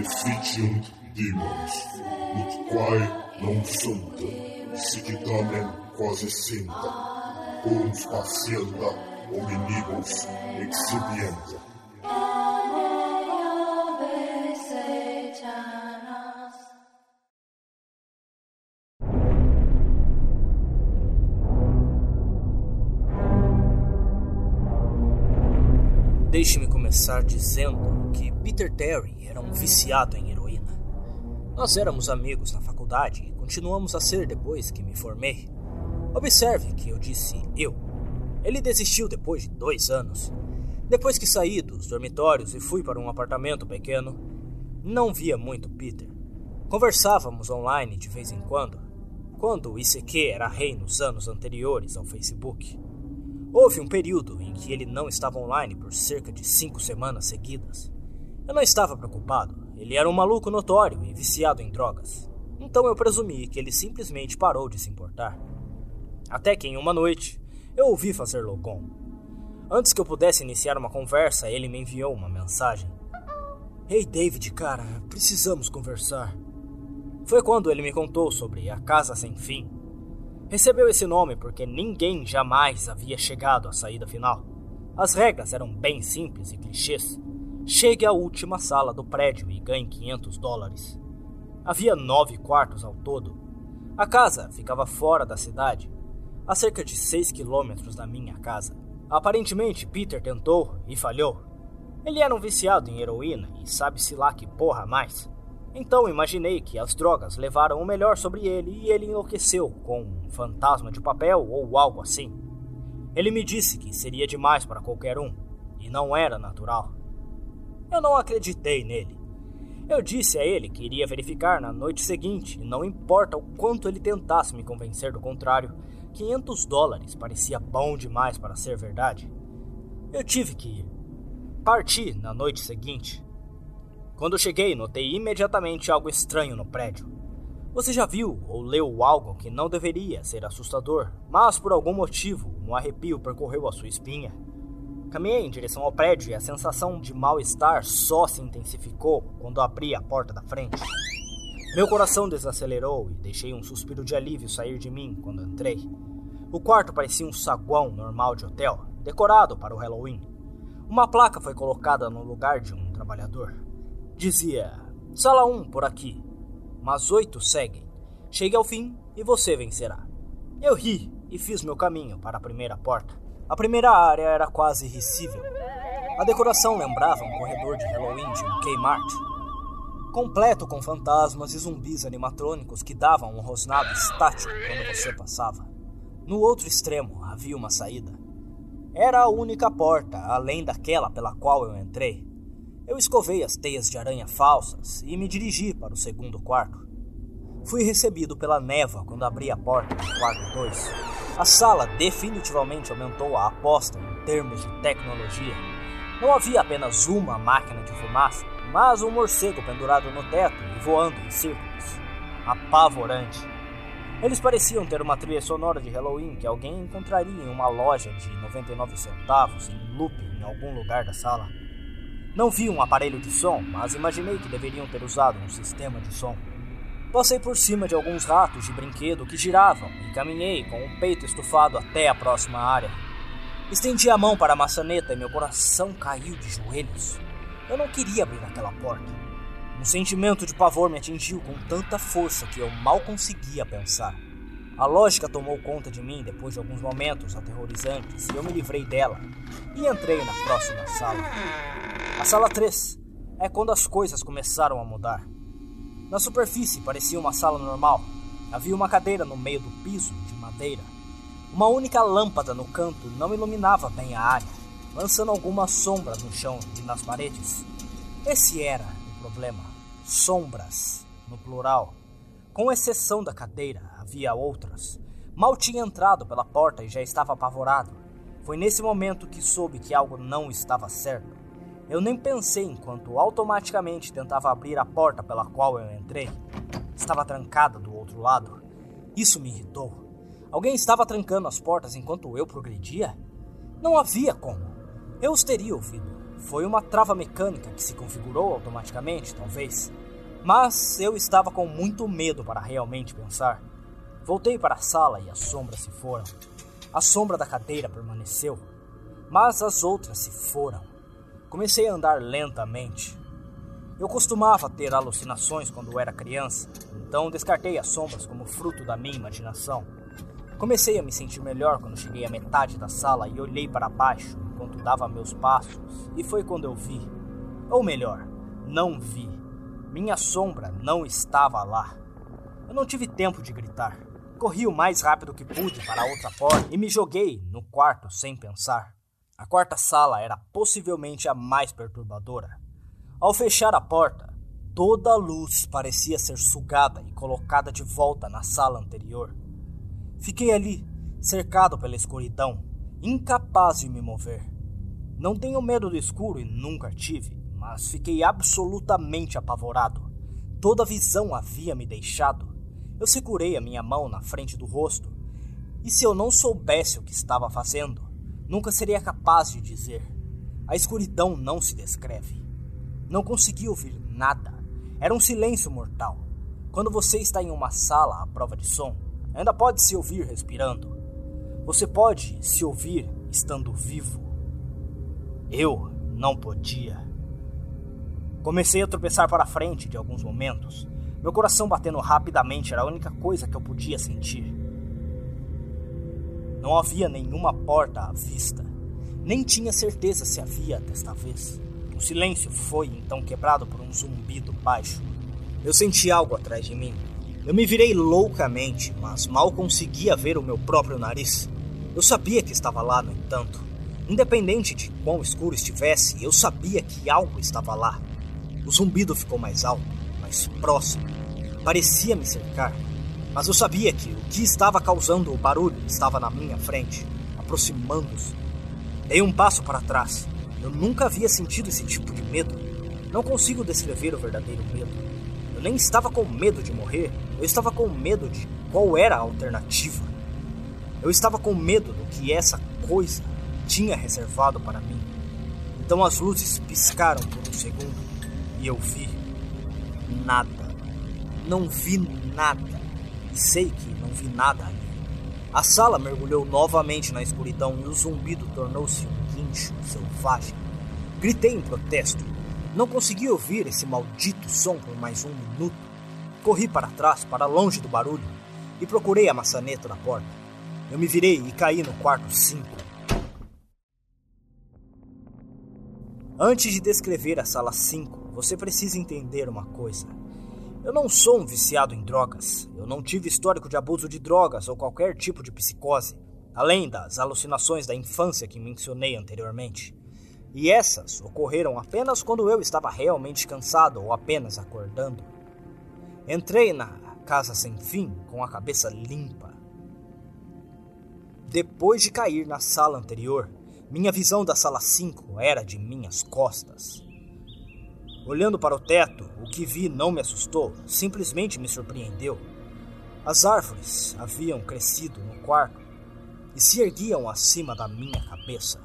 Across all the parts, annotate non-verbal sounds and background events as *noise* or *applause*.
efficium demons, ut quae non sunt, sic tamen quasi sinta, cum spacienda hominibus exhibienda. Começar dizendo que Peter Terry era um viciado em heroína. Nós éramos amigos na faculdade e continuamos a ser depois que me formei. Observe que eu disse eu. Ele desistiu depois de dois anos. Depois que saí dos dormitórios e fui para um apartamento pequeno, não via muito Peter. Conversávamos online de vez em quando, quando o ICQ era rei nos anos anteriores ao Facebook. Houve um período em que ele não estava online por cerca de cinco semanas seguidas. Eu não estava preocupado, ele era um maluco notório e viciado em drogas. Então eu presumi que ele simplesmente parou de se importar. Até que em uma noite, eu ouvi fazer logon. Antes que eu pudesse iniciar uma conversa, ele me enviou uma mensagem. Ei, hey David, cara, precisamos conversar. Foi quando ele me contou sobre a Casa Sem Fim, Recebeu esse nome porque ninguém jamais havia chegado à saída final. As regras eram bem simples e clichês. Chegue à última sala do prédio e ganhe 500 dólares. Havia nove quartos ao todo. A casa ficava fora da cidade, a cerca de 6 quilômetros da minha casa. Aparentemente, Peter tentou e falhou. Ele era um viciado em heroína e sabe-se lá que porra mais. Então imaginei que as drogas levaram o melhor sobre ele e ele enlouqueceu com um fantasma de papel ou algo assim. Ele me disse que seria demais para qualquer um e não era natural. Eu não acreditei nele. Eu disse a ele que iria verificar na noite seguinte e não importa o quanto ele tentasse me convencer do contrário, 500 dólares parecia bom demais para ser verdade. Eu tive que ir. Parti na noite seguinte quando cheguei, notei imediatamente algo estranho no prédio. Você já viu ou leu algo que não deveria ser assustador, mas por algum motivo um arrepio percorreu a sua espinha? Caminhei em direção ao prédio e a sensação de mal-estar só se intensificou quando abri a porta da frente. Meu coração desacelerou e deixei um suspiro de alívio sair de mim quando entrei. O quarto parecia um saguão normal de hotel, decorado para o Halloween. Uma placa foi colocada no lugar de um trabalhador. Dizia: Sala 1 por aqui, mas oito seguem. Chegue ao fim e você vencerá. Eu ri e fiz meu caminho para a primeira porta. A primeira área era quase irrissível. A decoração lembrava um corredor de Halloween de um Kmart, completo com fantasmas e zumbis animatrônicos que davam um rosnado estático quando você passava. No outro extremo havia uma saída. Era a única porta, além daquela pela qual eu entrei. Eu escovei as teias de aranha falsas e me dirigi para o segundo quarto. Fui recebido pela neva quando abri a porta do quarto 2. A sala definitivamente aumentou a aposta em termos de tecnologia. Não havia apenas uma máquina de fumaça, mas um morcego pendurado no teto e voando em círculos. Apavorante. Eles pareciam ter uma trilha sonora de Halloween que alguém encontraria em uma loja de 99 centavos em loop em algum lugar da sala. Não vi um aparelho de som, mas imaginei que deveriam ter usado um sistema de som. Passei por cima de alguns ratos de brinquedo que giravam e caminhei com o peito estufado até a próxima área. Estendi a mão para a maçaneta e meu coração caiu de joelhos. Eu não queria abrir aquela porta. Um sentimento de pavor me atingiu com tanta força que eu mal conseguia pensar. A lógica tomou conta de mim depois de alguns momentos aterrorizantes e eu me livrei dela e entrei na próxima sala. A sala 3 é quando as coisas começaram a mudar. Na superfície parecia uma sala normal. Havia uma cadeira no meio do piso de madeira. Uma única lâmpada no canto não iluminava bem a área, lançando algumas sombras no chão e nas paredes. Esse era o problema: sombras, no plural. Com exceção da cadeira, havia outras. Mal tinha entrado pela porta e já estava apavorado. Foi nesse momento que soube que algo não estava certo. Eu nem pensei enquanto automaticamente tentava abrir a porta pela qual eu entrei. Estava trancada do outro lado. Isso me irritou. Alguém estava trancando as portas enquanto eu progredia? Não havia como. Eu os teria ouvido. foi uma trava mecânica que se configurou automaticamente, talvez. Mas eu estava com muito medo para realmente pensar. Voltei para a sala e as sombras se foram. A sombra da cadeira permaneceu, mas as outras se foram. Comecei a andar lentamente. Eu costumava ter alucinações quando era criança, então descartei as sombras como fruto da minha imaginação. Comecei a me sentir melhor quando cheguei à metade da sala e olhei para baixo enquanto dava meus passos, e foi quando eu vi. Ou melhor, não vi. Minha sombra não estava lá. Eu não tive tempo de gritar. Corri o mais rápido que pude para a outra porta e me joguei no quarto sem pensar. A quarta sala era possivelmente a mais perturbadora. Ao fechar a porta, toda a luz parecia ser sugada e colocada de volta na sala anterior. Fiquei ali, cercado pela escuridão, incapaz de me mover. Não tenho medo do escuro e nunca tive, mas fiquei absolutamente apavorado. Toda visão havia me deixado. Eu segurei a minha mão na frente do rosto, e se eu não soubesse o que estava fazendo, nunca seria capaz de dizer. A escuridão não se descreve. Não consegui ouvir nada. Era um silêncio mortal. Quando você está em uma sala à prova de som, ainda pode se ouvir respirando. Você pode se ouvir estando vivo. Eu não podia. Comecei a tropeçar para frente de alguns momentos. Meu coração batendo rapidamente era a única coisa que eu podia sentir. Não havia nenhuma porta à vista. Nem tinha certeza se havia desta vez. O silêncio foi então quebrado por um zumbido baixo. Eu senti algo atrás de mim. Eu me virei loucamente, mas mal conseguia ver o meu próprio nariz. Eu sabia que estava lá, no entanto. Independente de quão escuro estivesse, eu sabia que algo estava lá. O zumbido ficou mais alto, próximo. Parecia me cercar, mas eu sabia que o que estava causando o barulho estava na minha frente, aproximando-se. Dei um passo para trás eu nunca havia sentido esse tipo de medo. Não consigo descrever o verdadeiro medo. Eu nem estava com medo de morrer, eu estava com medo de qual era a alternativa. Eu estava com medo do que essa coisa tinha reservado para mim. Então as luzes piscaram por um segundo e eu vi nada. Não vi nada. E sei que não vi nada ali. A sala mergulhou novamente na escuridão e o zumbido tornou-se um guincho selvagem. Gritei em protesto. Não consegui ouvir esse maldito som por mais um minuto. Corri para trás, para longe do barulho, e procurei a maçaneta da porta. Eu me virei e caí no quarto 5. Antes de descrever a sala 5, você precisa entender uma coisa. Eu não sou um viciado em drogas. Eu não tive histórico de abuso de drogas ou qualquer tipo de psicose além das alucinações da infância que mencionei anteriormente. E essas ocorreram apenas quando eu estava realmente cansado ou apenas acordando. Entrei na casa sem fim com a cabeça limpa. Depois de cair na sala anterior, minha visão da sala 5 era de minhas costas. Olhando para o teto, o que vi não me assustou, simplesmente me surpreendeu. As árvores haviam crescido no quarto e se erguiam acima da minha cabeça.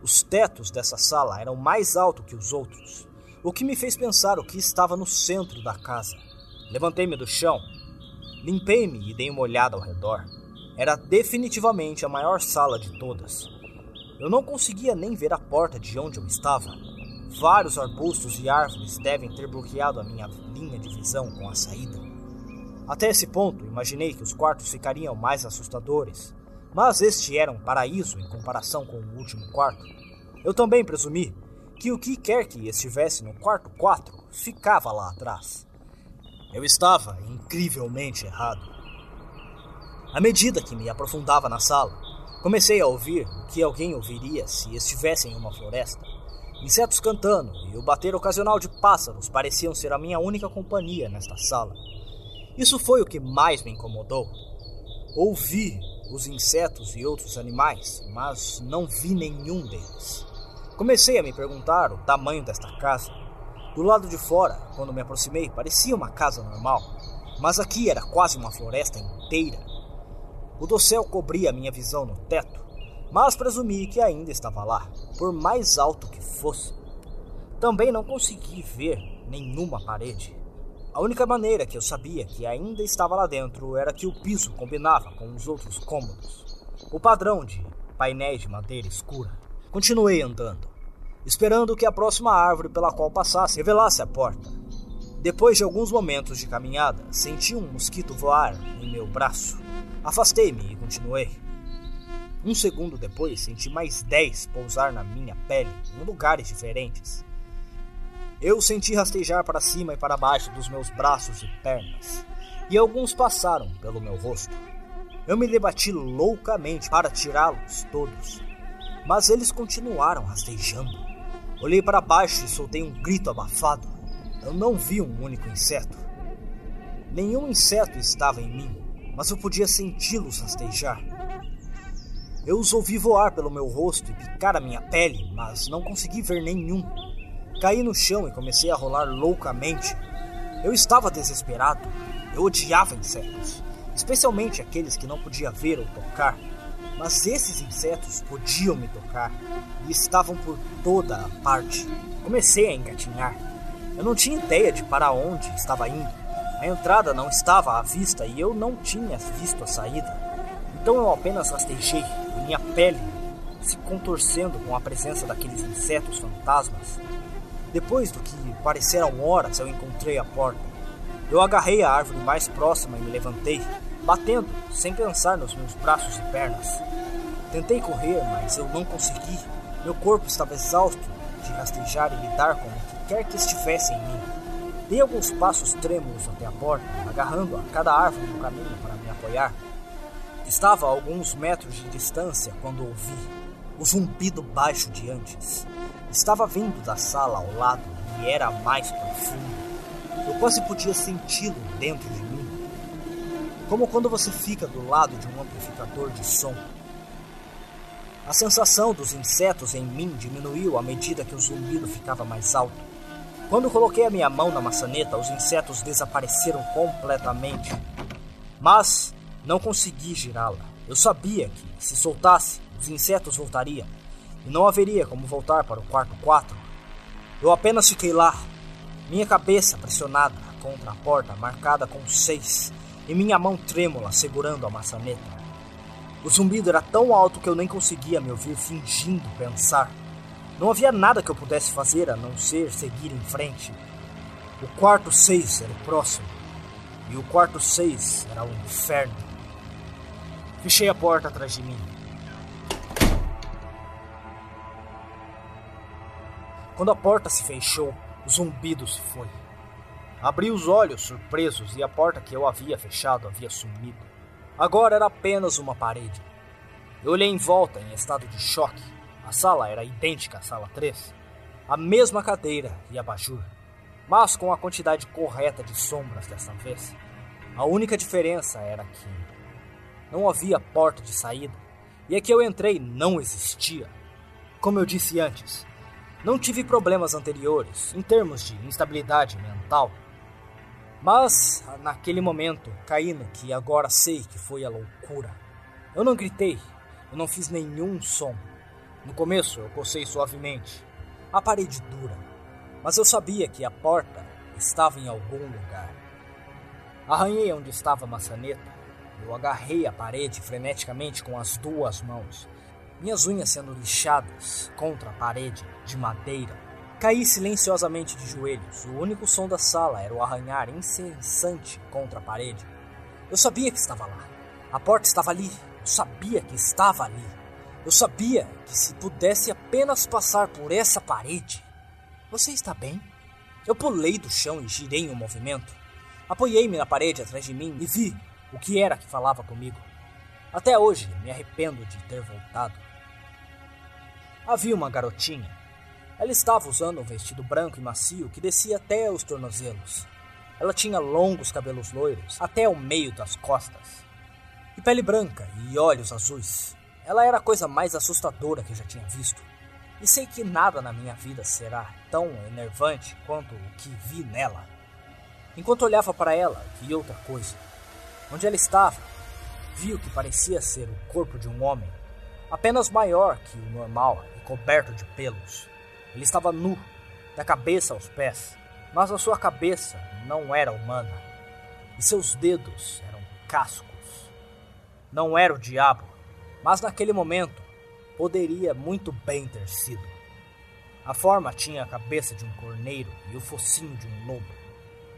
Os tetos dessa sala eram mais altos que os outros, o que me fez pensar o que estava no centro da casa. Levantei-me do chão, limpei-me e dei uma olhada ao redor. Era definitivamente a maior sala de todas. Eu não conseguia nem ver a porta de onde eu estava. Vários arbustos e árvores devem ter bloqueado a minha linha de visão com a saída. Até esse ponto, imaginei que os quartos ficariam mais assustadores, mas este era um paraíso em comparação com o último quarto. Eu também presumi que o que quer que estivesse no quarto 4 ficava lá atrás. Eu estava incrivelmente errado. À medida que me aprofundava na sala, comecei a ouvir o que alguém ouviria se estivesse em uma floresta. Insetos cantando e o bater ocasional de pássaros pareciam ser a minha única companhia nesta sala. Isso foi o que mais me incomodou. Ouvi os insetos e outros animais, mas não vi nenhum deles. Comecei a me perguntar o tamanho desta casa. Do lado de fora, quando me aproximei, parecia uma casa normal, mas aqui era quase uma floresta inteira. O dossel cobria minha visão no teto, mas presumi que ainda estava lá. Por mais alto que fosse. Também não consegui ver nenhuma parede. A única maneira que eu sabia que ainda estava lá dentro era que o piso combinava com os outros cômodos. O padrão de painéis de madeira escura. Continuei andando, esperando que a próxima árvore pela qual passasse revelasse a porta. Depois de alguns momentos de caminhada, senti um mosquito voar em meu braço. Afastei-me e continuei. Um segundo depois, senti mais dez pousar na minha pele, em lugares diferentes. Eu senti rastejar para cima e para baixo dos meus braços e pernas, e alguns passaram pelo meu rosto. Eu me debati loucamente para tirá-los todos, mas eles continuaram rastejando. Olhei para baixo e soltei um grito abafado. Eu não vi um único inseto. Nenhum inseto estava em mim, mas eu podia senti-los rastejar. Eu os ouvi voar pelo meu rosto e picar a minha pele, mas não consegui ver nenhum. Caí no chão e comecei a rolar loucamente. Eu estava desesperado. Eu odiava insetos, especialmente aqueles que não podia ver ou tocar. Mas esses insetos podiam me tocar e estavam por toda a parte. Comecei a engatinhar. Eu não tinha ideia de para onde estava indo. A entrada não estava à vista e eu não tinha visto a saída. Então eu apenas rastejei, minha pele se contorcendo com a presença daqueles insetos fantasmas. Depois do que pareceram horas, eu encontrei a porta. Eu agarrei a árvore mais próxima e me levantei, batendo, sem pensar nos meus braços e pernas. Tentei correr, mas eu não consegui. Meu corpo estava exausto de rastejar e lidar com o que quer que estivesse em mim. Dei alguns passos trêmulos até a porta, agarrando a cada árvore no caminho para me apoiar. Estava a alguns metros de distância quando ouvi o zumbido baixo de antes. Estava vindo da sala ao lado e era mais profundo. Eu quase podia senti-lo dentro de mim. Como quando você fica do lado de um amplificador de som. A sensação dos insetos em mim diminuiu à medida que o zumbido ficava mais alto. Quando coloquei a minha mão na maçaneta, os insetos desapareceram completamente. Mas não consegui girá-la. Eu sabia que, se soltasse, os insetos voltariam e não haveria como voltar para o quarto 4. Eu apenas fiquei lá, minha cabeça pressionada contra a porta marcada com seis e minha mão trêmula segurando a maçaneta. O zumbido era tão alto que eu nem conseguia me ouvir fingindo pensar. Não havia nada que eu pudesse fazer a não ser seguir em frente. O quarto 6 era o próximo, e o quarto 6 era o inferno. Fechei a porta atrás de mim Quando a porta se fechou, o zumbido se foi. Abri os olhos, surpresos, e a porta que eu havia fechado havia sumido. Agora era apenas uma parede. Eu olhei em volta em estado de choque. A sala era idêntica à sala 3. A mesma cadeira e abajur, mas com a quantidade correta de sombras dessa vez. A única diferença era que não havia porta de saída e a que eu entrei não existia. Como eu disse antes, não tive problemas anteriores em termos de instabilidade mental. Mas, naquele momento, caí no que agora sei que foi a loucura. Eu não gritei, eu não fiz nenhum som. No começo, eu cocei suavemente, a parede dura, mas eu sabia que a porta estava em algum lugar. Arranhei onde estava a maçaneta. Eu agarrei a parede freneticamente com as duas mãos minhas unhas sendo lixadas contra a parede de madeira. Caí silenciosamente de joelhos. O único som da sala era o arranhar incessante contra a parede. Eu sabia que estava lá. A porta estava ali. Eu sabia que estava ali. Eu sabia que se pudesse apenas passar por essa parede. Você está bem? Eu pulei do chão e girei em um movimento. Apoiei-me na parede atrás de mim e vi o que era que falava comigo. Até hoje me arrependo de ter voltado. Havia uma garotinha. Ela estava usando um vestido branco e macio que descia até os tornozelos. Ela tinha longos cabelos loiros até o meio das costas, e pele branca e olhos azuis. Ela era a coisa mais assustadora que eu já tinha visto. E sei que nada na minha vida será tão enervante quanto o que vi nela. Enquanto olhava para ela, vi outra coisa. Onde ela estava, vi o que parecia ser o corpo de um homem apenas maior que o normal e coberto de pelos. Ele estava nu, da cabeça aos pés, mas a sua cabeça não era humana e seus dedos eram cascos. Não era o diabo, mas naquele momento poderia muito bem ter sido. A forma tinha a cabeça de um corneiro e o focinho de um lobo.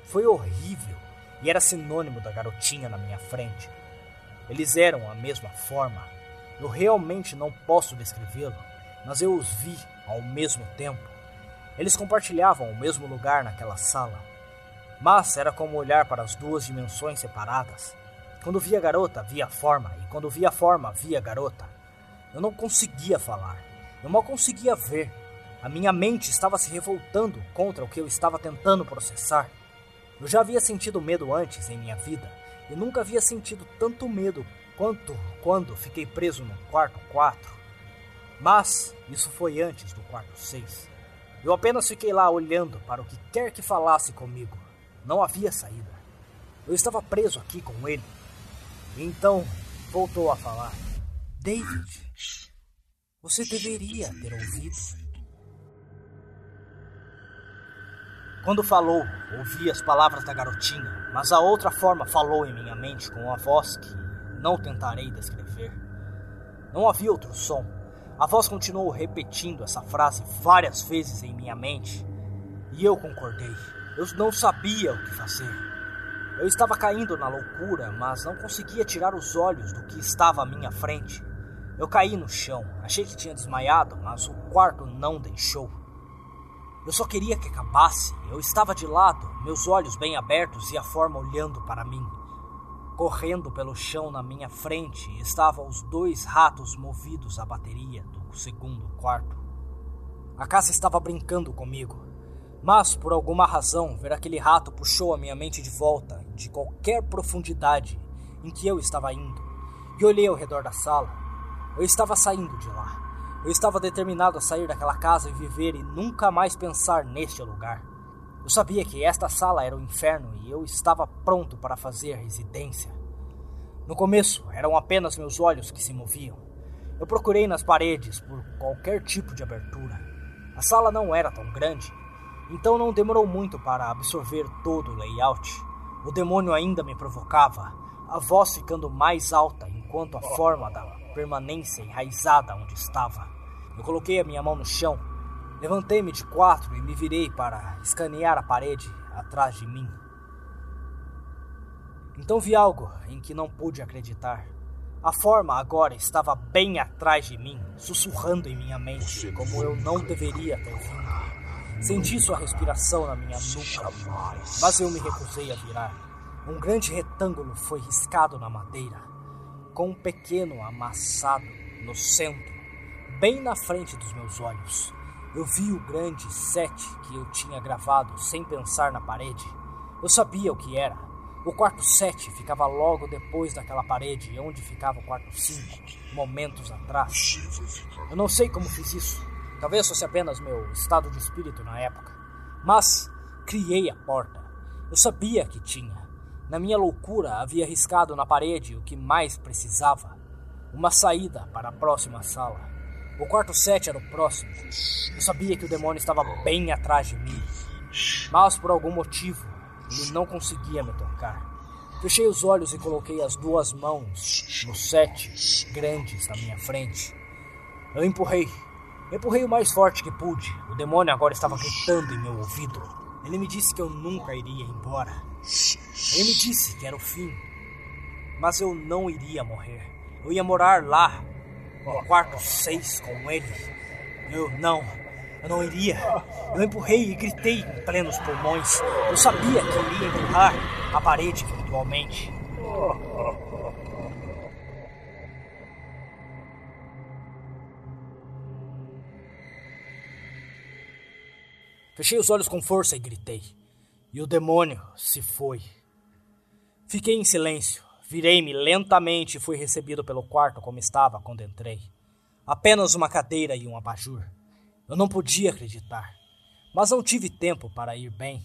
Foi horrível e era sinônimo da garotinha na minha frente. Eles eram a mesma forma. Eu realmente não posso descrevê-lo, mas eu os vi ao mesmo tempo. Eles compartilhavam o mesmo lugar naquela sala. Mas era como olhar para as duas dimensões separadas. Quando via a garota, via a forma, e quando via a forma, via a garota. Eu não conseguia falar. Eu mal conseguia ver. A minha mente estava se revoltando contra o que eu estava tentando processar. Eu já havia sentido medo antes em minha vida e nunca havia sentido tanto medo quanto quando fiquei preso no quarto 4. Mas isso foi antes do quarto 6. Eu apenas fiquei lá olhando para o que quer que falasse comigo. Não havia saída. Eu estava preso aqui com ele. E então voltou a falar: David, você deveria ter ouvido. Quando falou, ouvi as palavras da garotinha, mas a outra forma falou em minha mente com uma voz que não tentarei descrever. Não havia outro som. A voz continuou repetindo essa frase várias vezes em minha mente, e eu concordei. Eu não sabia o que fazer. Eu estava caindo na loucura, mas não conseguia tirar os olhos do que estava à minha frente. Eu caí no chão, achei que tinha desmaiado, mas o quarto não deixou. Eu só queria que acabasse. Eu estava de lado, meus olhos bem abertos e a forma olhando para mim. Correndo pelo chão na minha frente estavam os dois ratos movidos à bateria do segundo quarto. A casa estava brincando comigo, mas por alguma razão ver aquele rato puxou a minha mente de volta de qualquer profundidade em que eu estava indo e olhei ao redor da sala. Eu estava saindo de lá. Eu estava determinado a sair daquela casa e viver e nunca mais pensar neste lugar. Eu sabia que esta sala era o inferno e eu estava pronto para fazer residência. No começo, eram apenas meus olhos que se moviam. Eu procurei nas paredes por qualquer tipo de abertura. A sala não era tão grande, então não demorou muito para absorver todo o layout. O demônio ainda me provocava, a voz ficando mais alta enquanto a forma da permanência enraizada onde estava. Eu coloquei a minha mão no chão, levantei-me de quatro e me virei para escanear a parede atrás de mim. Então vi algo em que não pude acreditar. A forma agora estava bem atrás de mim, sussurrando em minha mente, como eu não deveria ter vindo. Senti sua respiração na minha nuca, mas eu me recusei a virar. Um grande retângulo foi riscado na madeira com um pequeno amassado no centro, bem na frente dos meus olhos. Eu vi o grande sete que eu tinha gravado sem pensar na parede. Eu sabia o que era. O quarto 7 ficava logo depois daquela parede onde ficava o quarto 5, momentos atrás. Eu não sei como fiz isso. Talvez fosse apenas meu estado de espírito na época. Mas criei a porta. Eu sabia que tinha. Na minha loucura, havia riscado na parede o que mais precisava: uma saída para a próxima sala. O quarto 7 era o próximo. Eu sabia que o demônio estava bem atrás de mim, mas por algum motivo ele não conseguia me tocar. Fechei os olhos e coloquei as duas mãos nos sete grandes na minha frente. Eu empurrei. Empurrei o mais forte que pude. O demônio agora estava gritando em meu ouvido. Ele me disse que eu nunca iria embora. Ele disse que era o fim, mas eu não iria morrer. Eu ia morar lá, no quarto 6 com ele. Eu não, eu não iria. Eu empurrei e gritei em plenos pulmões. Eu sabia que iria empurrar a parede virtualmente. Fechei os olhos com força e gritei. E o demônio se foi. Fiquei em silêncio. Virei-me lentamente e fui recebido pelo quarto como estava quando entrei. Apenas uma cadeira e um abajur. Eu não podia acreditar. Mas não tive tempo para ir bem.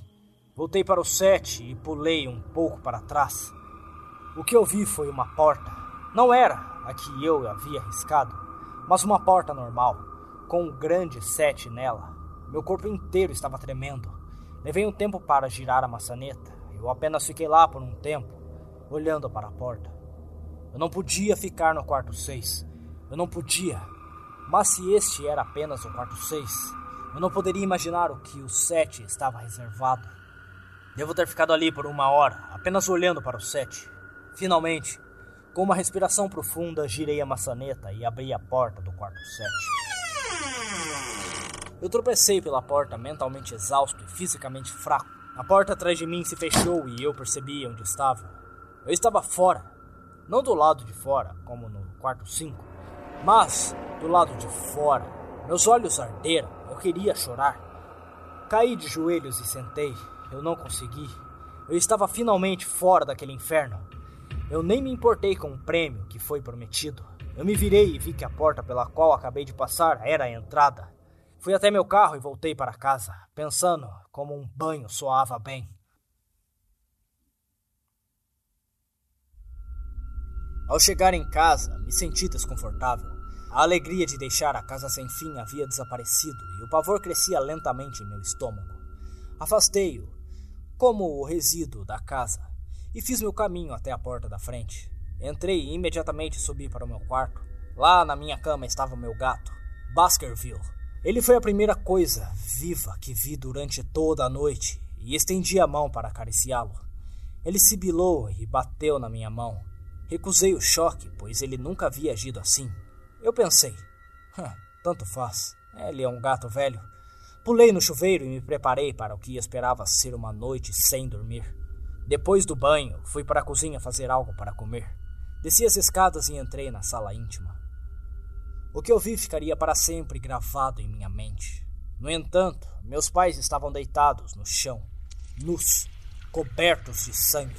Voltei para o set e pulei um pouco para trás. O que eu vi foi uma porta. Não era a que eu havia arriscado, mas uma porta normal, com um grande sete nela. Meu corpo inteiro estava tremendo. Levei um tempo para girar a maçaneta. Eu apenas fiquei lá por um tempo, olhando para a porta. Eu não podia ficar no quarto 6. Eu não podia. Mas se este era apenas o quarto 6, eu não poderia imaginar o que o 7 estava reservado. Devo ter ficado ali por uma hora, apenas olhando para o 7. Finalmente, com uma respiração profunda, girei a maçaneta e abri a porta do quarto 7. Eu tropecei pela porta, mentalmente exausto e fisicamente fraco. A porta atrás de mim se fechou e eu percebi onde estava. Eu estava fora. Não do lado de fora, como no quarto 5, mas do lado de fora. Meus olhos arderam. Eu queria chorar. Caí de joelhos e sentei. Eu não consegui. Eu estava finalmente fora daquele inferno. Eu nem me importei com o prêmio que foi prometido. Eu me virei e vi que a porta pela qual acabei de passar era a entrada. Fui até meu carro e voltei para casa, pensando como um banho soava bem. Ao chegar em casa, me senti desconfortável. A alegria de deixar a casa sem fim havia desaparecido e o pavor crescia lentamente em meu estômago. Afastei-o, como o resíduo da casa, e fiz meu caminho até a porta da frente. Entrei e imediatamente subi para o meu quarto. Lá na minha cama estava o meu gato, Baskerville. Ele foi a primeira coisa viva que vi durante toda a noite e estendi a mão para acariciá-lo. Ele sibilou e bateu na minha mão. Recusei o choque, pois ele nunca havia agido assim. Eu pensei, tanto faz, ele é um gato velho. Pulei no chuveiro e me preparei para o que esperava ser uma noite sem dormir. Depois do banho, fui para a cozinha fazer algo para comer. Desci as escadas e entrei na sala íntima. O que eu vi ficaria para sempre gravado em minha mente. No entanto, meus pais estavam deitados no chão, nus, cobertos de sangue.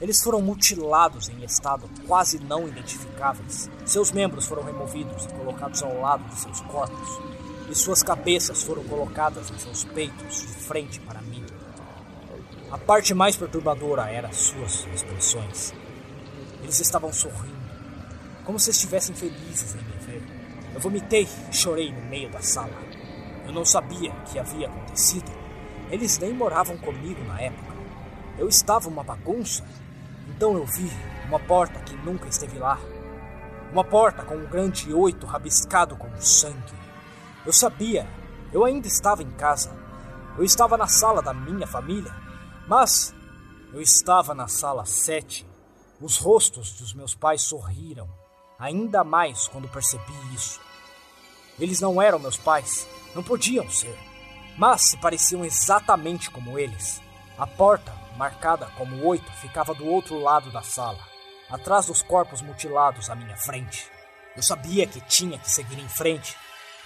Eles foram mutilados em estado quase não identificáveis. Seus membros foram removidos e colocados ao lado de seus corpos, e suas cabeças foram colocadas em seus peitos de frente para mim. A parte mais perturbadora era suas expressões. Eles estavam sorrindo, como se estivessem felizes em eu vomitei e chorei no meio da sala. Eu não sabia o que havia acontecido. Eles nem moravam comigo na época. Eu estava uma bagunça. Então eu vi uma porta que nunca esteve lá. Uma porta com um grande oito rabiscado com sangue. Eu sabia, eu ainda estava em casa. Eu estava na sala da minha família. Mas eu estava na sala sete. Os rostos dos meus pais sorriram, ainda mais quando percebi isso. Eles não eram meus pais, não podiam ser, mas se pareciam exatamente como eles. A porta, marcada como oito, ficava do outro lado da sala, atrás dos corpos mutilados à minha frente. Eu sabia que tinha que seguir em frente,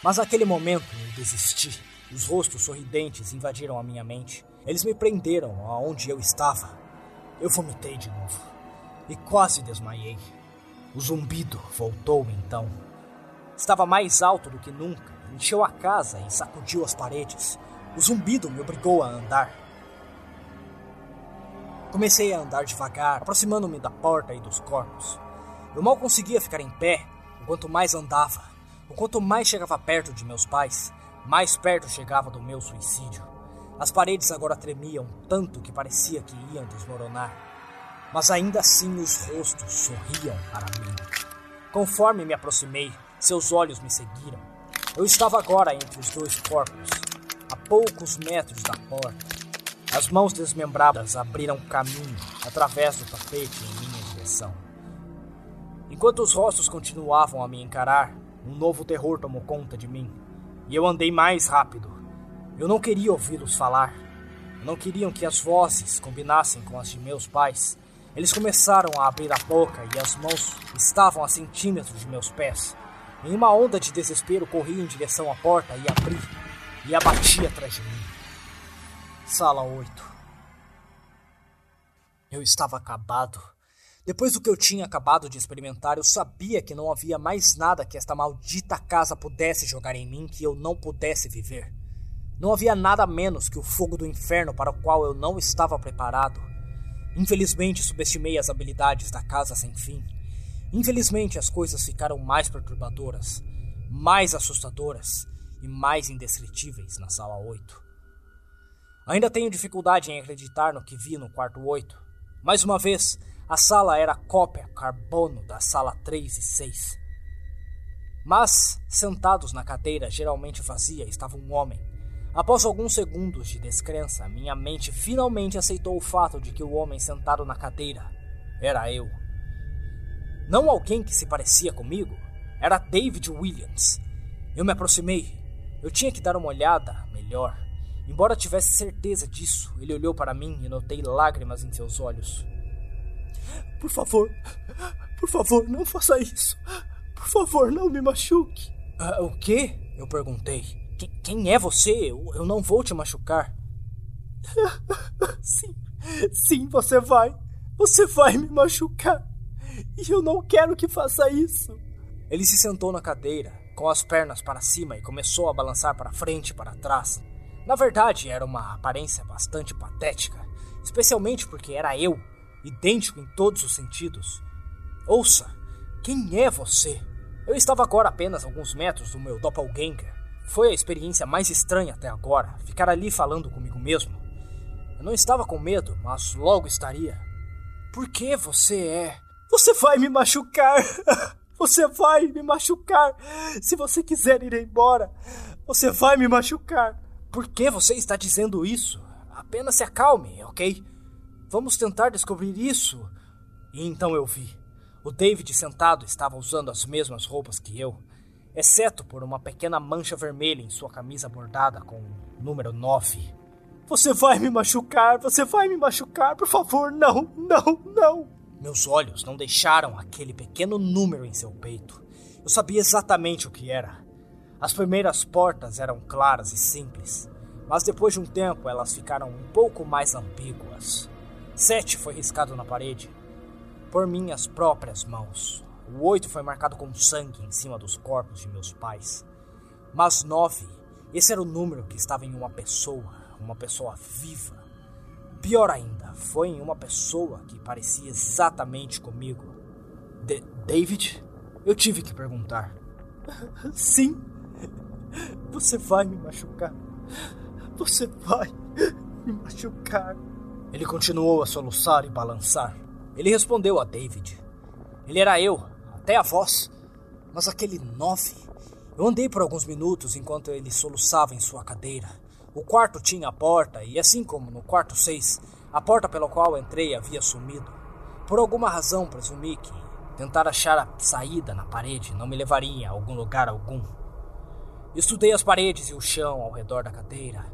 mas naquele momento eu desisti. Os rostos sorridentes invadiram a minha mente. Eles me prenderam aonde eu estava. Eu vomitei de novo e quase desmaiei. O zumbido voltou então. Estava mais alto do que nunca, encheu a casa e sacudiu as paredes. O zumbido me obrigou a andar. Comecei a andar devagar, aproximando-me da porta e dos corpos. Eu mal conseguia ficar em pé, quanto mais andava. O quanto mais chegava perto de meus pais, mais perto chegava do meu suicídio. As paredes agora tremiam tanto que parecia que iam desmoronar. Mas ainda assim os rostos sorriam para mim. Conforme me aproximei, seus olhos me seguiram. Eu estava agora entre os dois corpos, a poucos metros da porta. As mãos desmembradas abriram caminho através do tapete em minha direção. Enquanto os rostos continuavam a me encarar, um novo terror tomou conta de mim. E eu andei mais rápido. Eu não queria ouvi-los falar. Não queriam que as vozes combinassem com as de meus pais. Eles começaram a abrir a boca e as mãos estavam a centímetros de meus pés. Em uma onda de desespero, corri em direção à porta e abri, e abati atrás de mim. Sala 8. Eu estava acabado. Depois do que eu tinha acabado de experimentar, eu sabia que não havia mais nada que esta maldita casa pudesse jogar em mim que eu não pudesse viver. Não havia nada menos que o fogo do inferno para o qual eu não estava preparado. Infelizmente, subestimei as habilidades da casa sem fim. Infelizmente, as coisas ficaram mais perturbadoras. mais assustadoras e mais indescritíveis na sala 8. Ainda tenho dificuldade em acreditar no que vi no quarto 8. Mais uma vez, a sala era cópia carbono da sala 3 e 6. Mas, sentados na cadeira geralmente vazia, estava um homem. Após alguns segundos de descrença, minha mente finalmente aceitou o fato de que o homem sentado na cadeira era eu. Não alguém que se parecia comigo, era David Williams. Eu me aproximei. Eu tinha que dar uma olhada melhor. Embora tivesse certeza disso, ele olhou para mim e notei lágrimas em seus olhos. Por favor, por favor, não faça isso. Por favor, não me machuque. Ah, o quê? Eu perguntei. Qu quem é você? Eu, eu não vou te machucar. *laughs* sim, sim, você vai. Você vai me machucar. E eu não quero que faça isso. Ele se sentou na cadeira, com as pernas para cima e começou a balançar para frente e para trás. Na verdade, era uma aparência bastante patética, especialmente porque era eu, idêntico em todos os sentidos. Ouça, quem é você? Eu estava agora apenas alguns metros do meu doppelganger. Foi a experiência mais estranha até agora, ficar ali falando comigo mesmo. Eu não estava com medo, mas logo estaria. Por que você é? Você vai me machucar! *laughs* Você vai me machucar! Se você quiser ir embora, você vai me machucar! Por que você está dizendo isso? Apenas se acalme, ok? Vamos tentar descobrir isso. E então eu vi. O David sentado estava usando as mesmas roupas que eu, exceto por uma pequena mancha vermelha em sua camisa bordada com o número 9. Você vai me machucar, você vai me machucar, por favor, não, não, não. Meus olhos não deixaram aquele pequeno número em seu peito. Eu sabia exatamente o que era. As primeiras portas eram claras e simples, mas depois de um tempo elas ficaram um pouco mais ambíguas. Sete foi riscado na parede, por minhas próprias mãos. O oito foi marcado com sangue em cima dos corpos de meus pais. Mas nove, esse era o número que estava em uma pessoa, uma pessoa viva. Pior ainda, foi em uma pessoa que parecia exatamente comigo. David? Eu tive que perguntar. *laughs* Sim, você vai me machucar. Você vai me machucar. Ele continuou a soluçar e balançar. Ele respondeu a David. Ele era eu, até a voz. Mas aquele nove. Eu andei por alguns minutos enquanto ele soluçava em sua cadeira. O quarto tinha a porta, e assim como no quarto seis, a porta pela qual entrei havia sumido. Por alguma razão presumi que tentar achar a saída na parede não me levaria a algum lugar algum. Estudei as paredes e o chão ao redor da cadeira,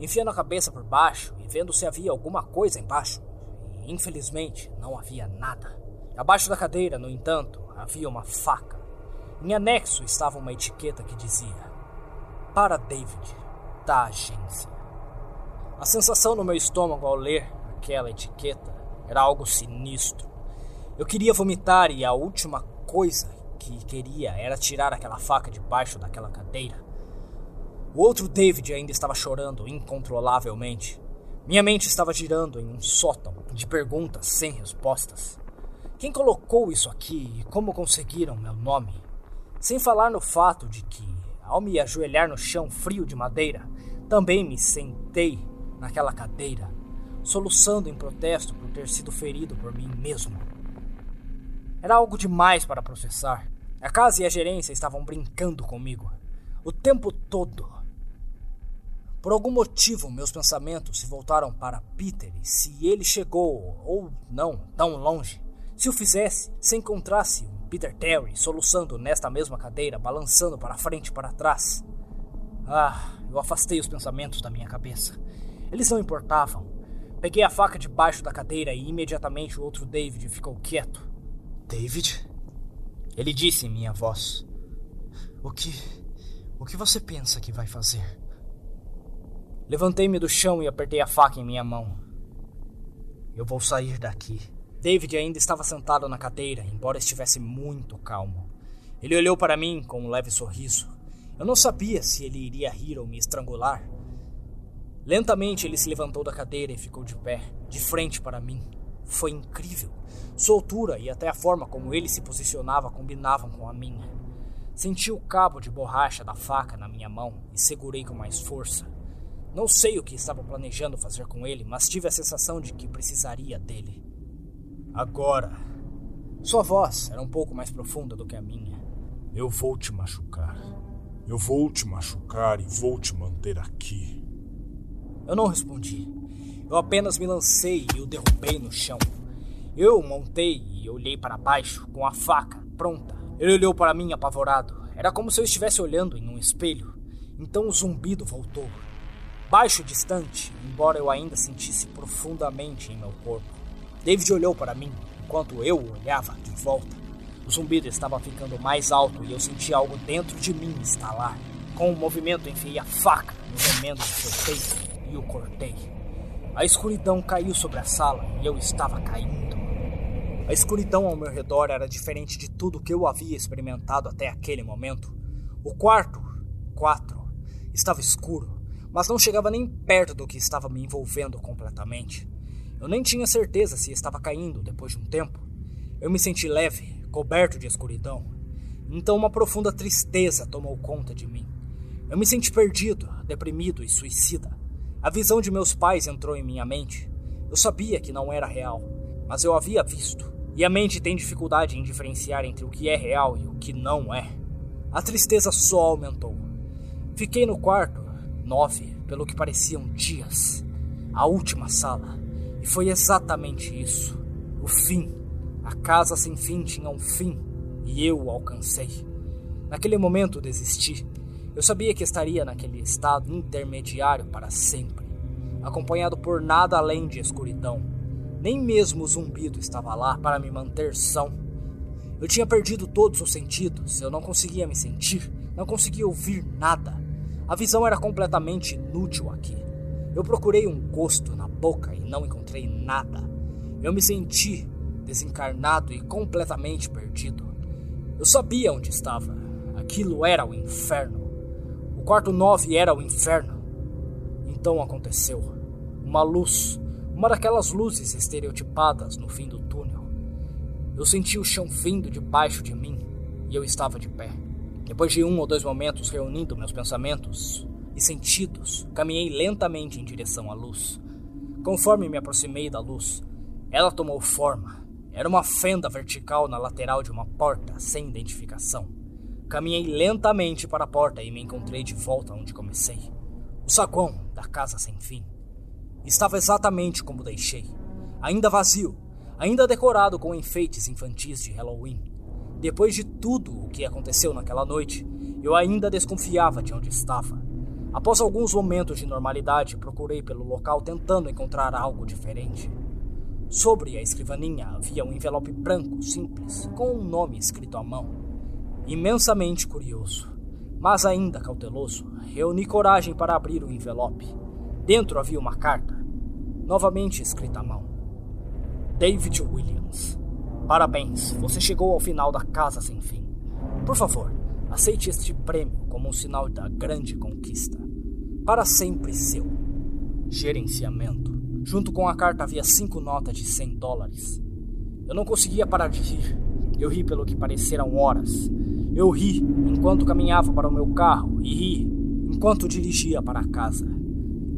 enfiando a cabeça por baixo e vendo se havia alguma coisa embaixo. Infelizmente, não havia nada. Abaixo da cadeira, no entanto, havia uma faca. Em anexo estava uma etiqueta que dizia: Para David, da agência. A sensação no meu estômago ao ler aquela etiqueta era algo sinistro. Eu queria vomitar e a última coisa que queria era tirar aquela faca debaixo daquela cadeira. O outro David ainda estava chorando incontrolavelmente. Minha mente estava girando em um sótão de perguntas sem respostas. Quem colocou isso aqui e como conseguiram meu nome? Sem falar no fato de que, ao me ajoelhar no chão frio de madeira, também me sentei naquela cadeira, soluçando em protesto por ter sido ferido por mim mesmo. Era algo demais para processar. A casa e a gerência estavam brincando comigo o tempo todo. Por algum motivo, meus pensamentos se voltaram para Peter e se ele chegou, ou não, tão longe. Se o fizesse, se encontrasse um Peter Terry soluçando nesta mesma cadeira, balançando para frente e para trás. Ah, eu afastei os pensamentos da minha cabeça. Eles não importavam. Peguei a faca debaixo da cadeira e imediatamente o outro David ficou quieto. David? Ele disse em minha voz: O que. O que você pensa que vai fazer? Levantei-me do chão e apertei a faca em minha mão. Eu vou sair daqui. David ainda estava sentado na cadeira, embora estivesse muito calmo. Ele olhou para mim com um leve sorriso. Eu não sabia se ele iria rir ou me estrangular. Lentamente ele se levantou da cadeira e ficou de pé, de frente para mim. Foi incrível. Sua altura e até a forma como ele se posicionava combinavam com a minha. Senti o cabo de borracha da faca na minha mão e segurei com mais força. Não sei o que estava planejando fazer com ele, mas tive a sensação de que precisaria dele. Agora. Sua voz era um pouco mais profunda do que a minha. Eu vou te machucar. Eu vou te machucar e vou te manter aqui. Eu não respondi. Eu apenas me lancei e o derrubei no chão. Eu montei e olhei para baixo, com a faca pronta. Ele olhou para mim apavorado. Era como se eu estivesse olhando em um espelho. Então o zumbido voltou. Baixo e distante, embora eu ainda sentisse profundamente em meu corpo. David olhou para mim, enquanto eu olhava de volta. O zumbido estava ficando mais alto e eu senti algo dentro de mim estalar. Com um movimento, enfiei a faca no remendo de seu peito e o cortei. A escuridão caiu sobre a sala e eu estava caindo. A escuridão ao meu redor era diferente de tudo que eu havia experimentado até aquele momento. O quarto, quatro, estava escuro, mas não chegava nem perto do que estava me envolvendo completamente. Eu nem tinha certeza se estava caindo depois de um tempo. Eu me senti leve, coberto de escuridão. Então uma profunda tristeza tomou conta de mim. Eu me senti perdido, deprimido e suicida. A visão de meus pais entrou em minha mente. Eu sabia que não era real, mas eu havia visto. E a mente tem dificuldade em diferenciar entre o que é real e o que não é. A tristeza só aumentou. Fiquei no quarto, nove, pelo que pareciam dias. A última sala. E foi exatamente isso. O fim a casa sem fim tinha um fim e eu o alcancei. Naquele momento desisti. Eu sabia que estaria naquele estado intermediário para sempre, acompanhado por nada além de escuridão. Nem mesmo o zumbido estava lá para me manter são. Eu tinha perdido todos os sentidos, eu não conseguia me sentir, não conseguia ouvir nada. A visão era completamente inútil aqui. Eu procurei um gosto na boca e não encontrei nada. Eu me senti desencarnado e completamente perdido. Eu sabia onde estava. Aquilo era o inferno. O quarto nove era o inferno. Então aconteceu. Uma luz, uma daquelas luzes estereotipadas no fim do túnel. Eu senti o chão vindo debaixo de mim e eu estava de pé. Depois de um ou dois momentos reunindo meus pensamentos e sentidos, caminhei lentamente em direção à luz. Conforme me aproximei da luz, ela tomou forma era uma fenda vertical na lateral de uma porta sem identificação. Caminhei lentamente para a porta e me encontrei de volta onde comecei. O saguão da casa sem fim. Estava exatamente como deixei. Ainda vazio, ainda decorado com enfeites infantis de Halloween. Depois de tudo o que aconteceu naquela noite, eu ainda desconfiava de onde estava. Após alguns momentos de normalidade, procurei pelo local tentando encontrar algo diferente. Sobre a escrivaninha havia um envelope branco simples, com um nome escrito à mão. Imensamente curioso, mas ainda cauteloso, reuni coragem para abrir o envelope. Dentro havia uma carta, novamente escrita à mão. David Williams. Parabéns, você chegou ao final da casa sem fim. Por favor, aceite este prêmio como um sinal da grande conquista. Para sempre seu. Gerenciamento. Junto com a carta havia cinco notas de 100 dólares. Eu não conseguia parar de rir. Eu ri pelo que pareceram horas. Eu ri enquanto caminhava para o meu carro e ri enquanto dirigia para casa.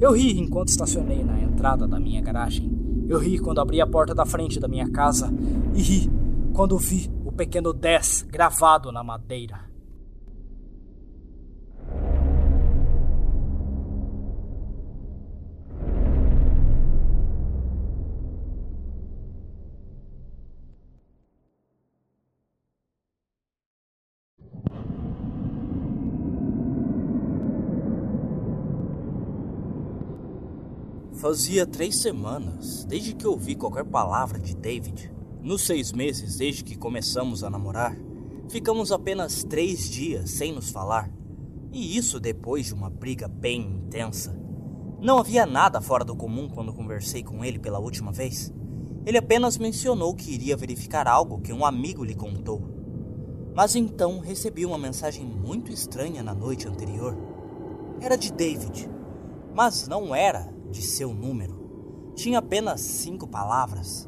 Eu ri enquanto estacionei na entrada da minha garagem. Eu ri quando abri a porta da frente da minha casa e ri quando vi o pequeno 10 gravado na madeira. Fazia três semanas desde que ouvi qualquer palavra de David. Nos seis meses desde que começamos a namorar, ficamos apenas três dias sem nos falar. E isso depois de uma briga bem intensa. Não havia nada fora do comum quando conversei com ele pela última vez. Ele apenas mencionou que iria verificar algo que um amigo lhe contou. Mas então recebi uma mensagem muito estranha na noite anterior. Era de David, mas não era de seu número. Tinha apenas cinco palavras.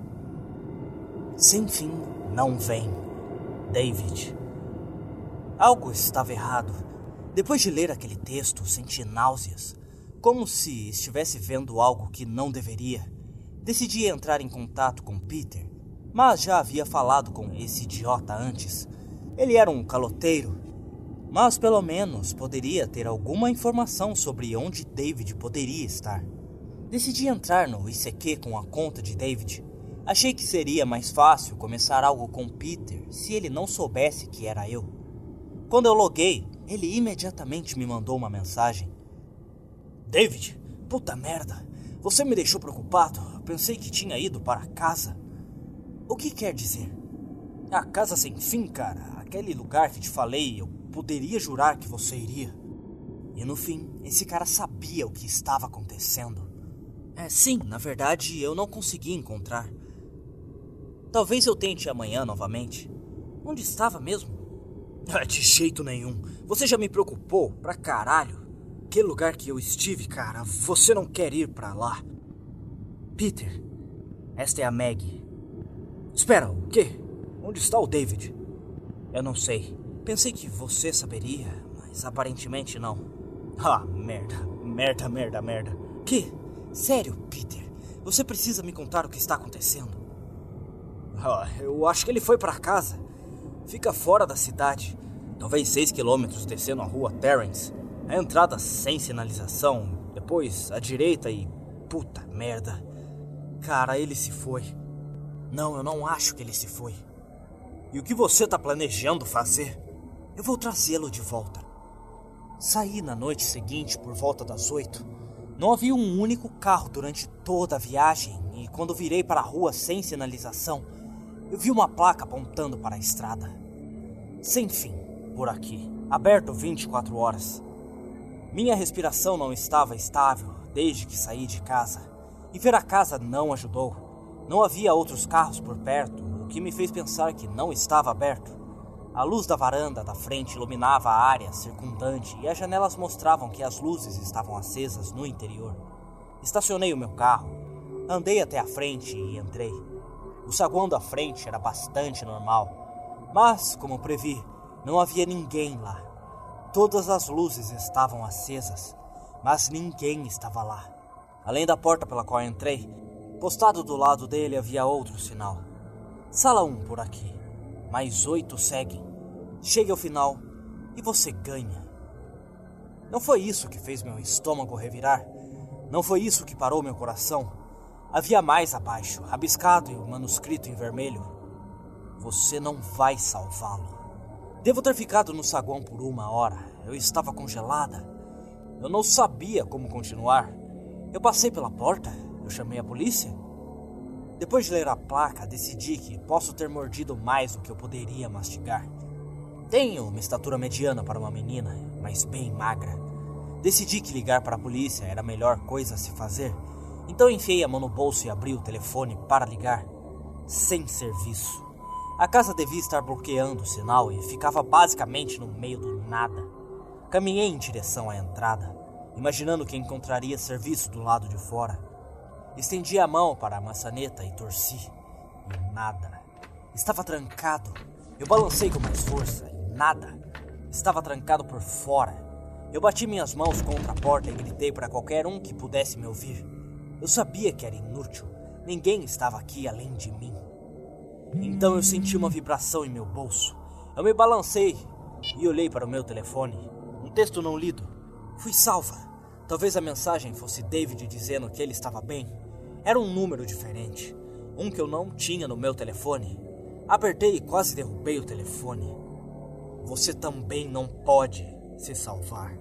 Sem fim, não vem. David. Algo estava errado. Depois de ler aquele texto, senti náuseas, como se estivesse vendo algo que não deveria. Decidi entrar em contato com Peter, mas já havia falado com esse idiota antes. Ele era um caloteiro, mas pelo menos poderia ter alguma informação sobre onde David poderia estar. Decidi entrar no ICQ com a conta de David. Achei que seria mais fácil começar algo com Peter se ele não soubesse que era eu. Quando eu loguei, ele imediatamente me mandou uma mensagem. David, puta merda, você me deixou preocupado. Pensei que tinha ido para casa. O que quer dizer? A casa sem fim, cara. Aquele lugar que te falei, eu poderia jurar que você iria. E no fim, esse cara sabia o que estava acontecendo. É, sim, na verdade, eu não consegui encontrar. Talvez eu tente amanhã novamente. Onde estava mesmo? Ah, de jeito nenhum. Você já me preocupou pra caralho. Que lugar que eu estive, cara. Você não quer ir pra lá. Peter, esta é a Maggie. Espera, o quê? Onde está o David? Eu não sei. Pensei que você saberia, mas aparentemente não. Ah, merda. Merda, merda, merda. Que? Sério, Peter? Você precisa me contar o que está acontecendo. Ah, eu acho que ele foi para casa. Fica fora da cidade. Talvez seis quilômetros descendo a rua Terrence. A entrada sem sinalização. Depois à direita e. Puta merda. Cara, ele se foi. Não, eu não acho que ele se foi. E o que você está planejando fazer? Eu vou trazê-lo de volta. Saí na noite seguinte por volta das oito. Não havia um único carro durante toda a viagem e quando virei para a rua sem sinalização, eu vi uma placa apontando para a estrada. Sem fim, por aqui, aberto 24 horas. Minha respiração não estava estável desde que saí de casa, e ver a casa não ajudou. Não havia outros carros por perto, o que me fez pensar que não estava aberto. A luz da varanda da frente iluminava a área circundante e as janelas mostravam que as luzes estavam acesas no interior. Estacionei o meu carro, andei até a frente e entrei. O saguão da frente era bastante normal, mas, como previ, não havia ninguém lá. Todas as luzes estavam acesas, mas ninguém estava lá. Além da porta pela qual entrei, postado do lado dele havia outro sinal. Sala 1 por aqui. Mais oito seguem. Chegue ao final e você ganha. Não foi isso que fez meu estômago revirar. Não foi isso que parou meu coração. Havia mais abaixo, rabiscado e o manuscrito em vermelho. Você não vai salvá-lo. Devo ter ficado no saguão por uma hora. Eu estava congelada. Eu não sabia como continuar. Eu passei pela porta. Eu chamei a polícia. Depois de ler a placa, decidi que posso ter mordido mais do que eu poderia mastigar. Tenho uma estatura mediana para uma menina, mas bem magra. Decidi que ligar para a polícia era a melhor coisa a se fazer então enfiei a mão no bolso e abri o telefone para ligar. Sem serviço. A casa devia estar bloqueando o sinal e ficava basicamente no meio do nada. Caminhei em direção à entrada, imaginando que encontraria serviço do lado de fora. Estendi a mão para a maçaneta e torci. Nada. Estava trancado. Eu balancei com mais força nada. Estava trancado por fora. Eu bati minhas mãos contra a porta e gritei para qualquer um que pudesse me ouvir. Eu sabia que era inútil. Ninguém estava aqui além de mim. Então eu senti uma vibração em meu bolso. Eu me balancei e olhei para o meu telefone. Um texto não lido. Fui salva. Talvez a mensagem fosse David dizendo que ele estava bem. Era um número diferente. Um que eu não tinha no meu telefone. Apertei e quase derrubei o telefone. Você também não pode se salvar.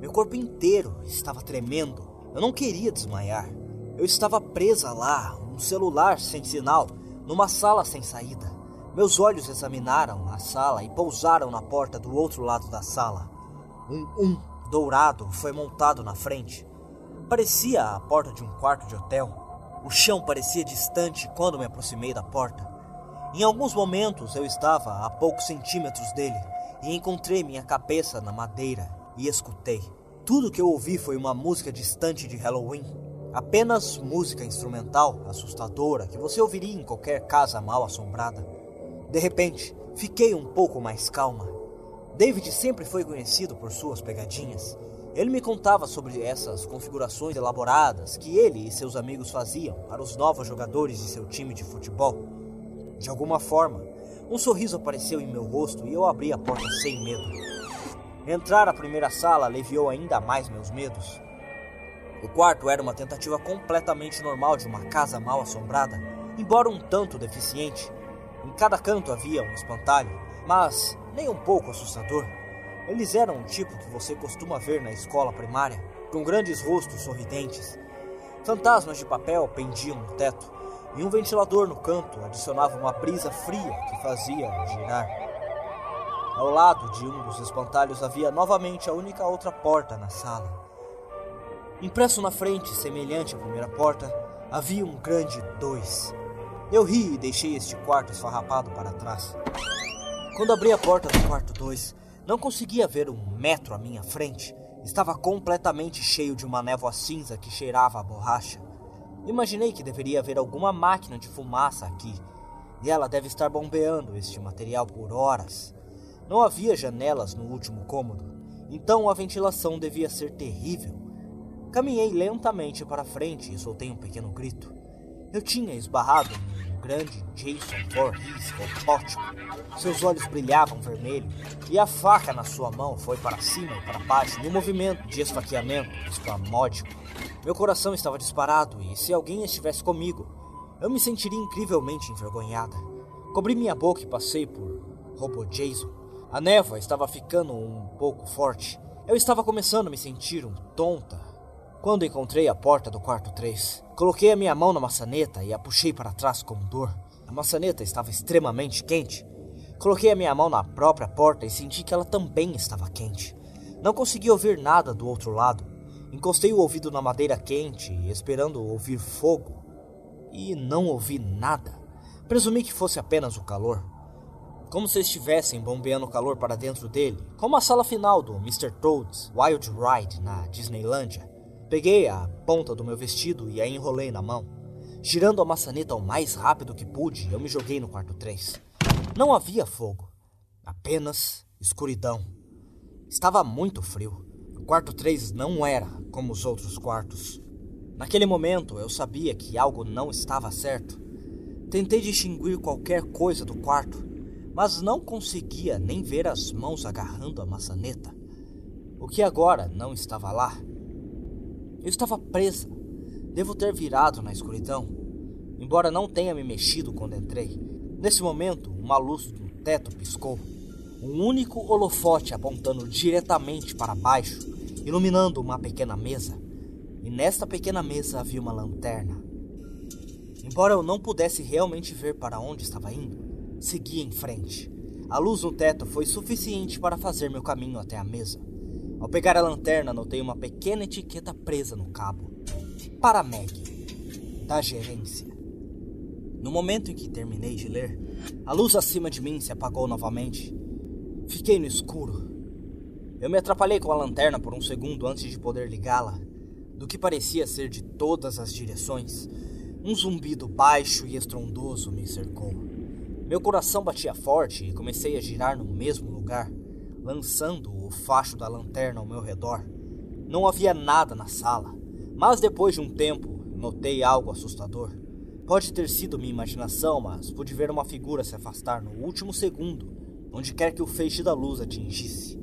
Meu corpo inteiro estava tremendo. Eu não queria desmaiar. Eu estava presa lá, um celular sem sinal, numa sala sem saída. Meus olhos examinaram a sala e pousaram na porta do outro lado da sala. Um um dourado foi montado na frente. Parecia a porta de um quarto de hotel. O chão parecia distante quando me aproximei da porta. Em alguns momentos eu estava a poucos centímetros dele e encontrei minha cabeça na madeira e escutei. Tudo que eu ouvi foi uma música distante de Halloween. Apenas música instrumental assustadora que você ouviria em qualquer casa mal assombrada. De repente, fiquei um pouco mais calma. David sempre foi conhecido por suas pegadinhas. Ele me contava sobre essas configurações elaboradas que ele e seus amigos faziam para os novos jogadores de seu time de futebol. De alguma forma, um sorriso apareceu em meu rosto e eu abri a porta sem medo. Entrar à primeira sala aliviou ainda mais meus medos. O quarto era uma tentativa completamente normal de uma casa mal assombrada, embora um tanto deficiente. Em cada canto havia um espantalho, mas nem um pouco assustador. Eles eram o tipo que você costuma ver na escola primária, com grandes rostos sorridentes. Fantasmas de papel pendiam no teto, e um ventilador no canto adicionava uma brisa fria que fazia girar. Ao lado de um dos espantalhos havia novamente a única outra porta na sala. Impresso na frente, semelhante à primeira porta, havia um grande dois. Eu ri e deixei este quarto esfarrapado para trás. Quando abri a porta do quarto 2, não conseguia ver um metro à minha frente. Estava completamente cheio de uma névoa cinza que cheirava a borracha. Imaginei que deveria haver alguma máquina de fumaça aqui, e ela deve estar bombeando este material por horas. Não havia janelas no último cômodo, então a ventilação devia ser terrível. Caminhei lentamente para frente e soltei um pequeno grito. Eu tinha esbarrado grande Jason Voorhees robótico. Seus olhos brilhavam vermelho e a faca na sua mão foi para cima e para baixo em um movimento de esfaqueamento espamódico. Meu coração estava disparado e se alguém estivesse comigo, eu me sentiria incrivelmente envergonhada. Cobri minha boca e passei por Robo Jason. A névoa estava ficando um pouco forte. Eu estava começando a me sentir um tonta quando encontrei a porta do quarto 3, coloquei a minha mão na maçaneta e a puxei para trás com dor. A maçaneta estava extremamente quente. Coloquei a minha mão na própria porta e senti que ela também estava quente. Não consegui ouvir nada do outro lado. Encostei o ouvido na madeira quente, esperando ouvir fogo, e não ouvi nada. Presumi que fosse apenas o calor. Como se estivessem bombeando calor para dentro dele, como a sala final do Mr. Toad's Wild Ride na Disneylândia. Peguei a ponta do meu vestido e a enrolei na mão. Girando a maçaneta o mais rápido que pude, eu me joguei no quarto 3. Não havia fogo, apenas escuridão. Estava muito frio. O quarto 3 não era como os outros quartos. Naquele momento eu sabia que algo não estava certo. Tentei distinguir qualquer coisa do quarto, mas não conseguia nem ver as mãos agarrando a maçaneta. O que agora não estava lá eu estava presa. Devo ter virado na escuridão, embora não tenha me mexido quando entrei. Nesse momento, uma luz do teto piscou. Um único holofote apontando diretamente para baixo, iluminando uma pequena mesa. E nesta pequena mesa havia uma lanterna. Embora eu não pudesse realmente ver para onde estava indo, segui em frente. A luz no teto foi suficiente para fazer meu caminho até a mesa. Ao pegar a lanterna, notei uma pequena etiqueta presa no cabo. Para Meg, da gerência. No momento em que terminei de ler, a luz acima de mim se apagou novamente. Fiquei no escuro. Eu me atrapalhei com a lanterna por um segundo antes de poder ligá-la. Do que parecia ser de todas as direções, um zumbido baixo e estrondoso me cercou. Meu coração batia forte e comecei a girar no mesmo lugar lançando o facho da lanterna ao meu redor. Não havia nada na sala, mas depois de um tempo notei algo assustador. Pode ter sido minha imaginação, mas pude ver uma figura se afastar no último segundo, onde quer que o feixe da luz atingisse.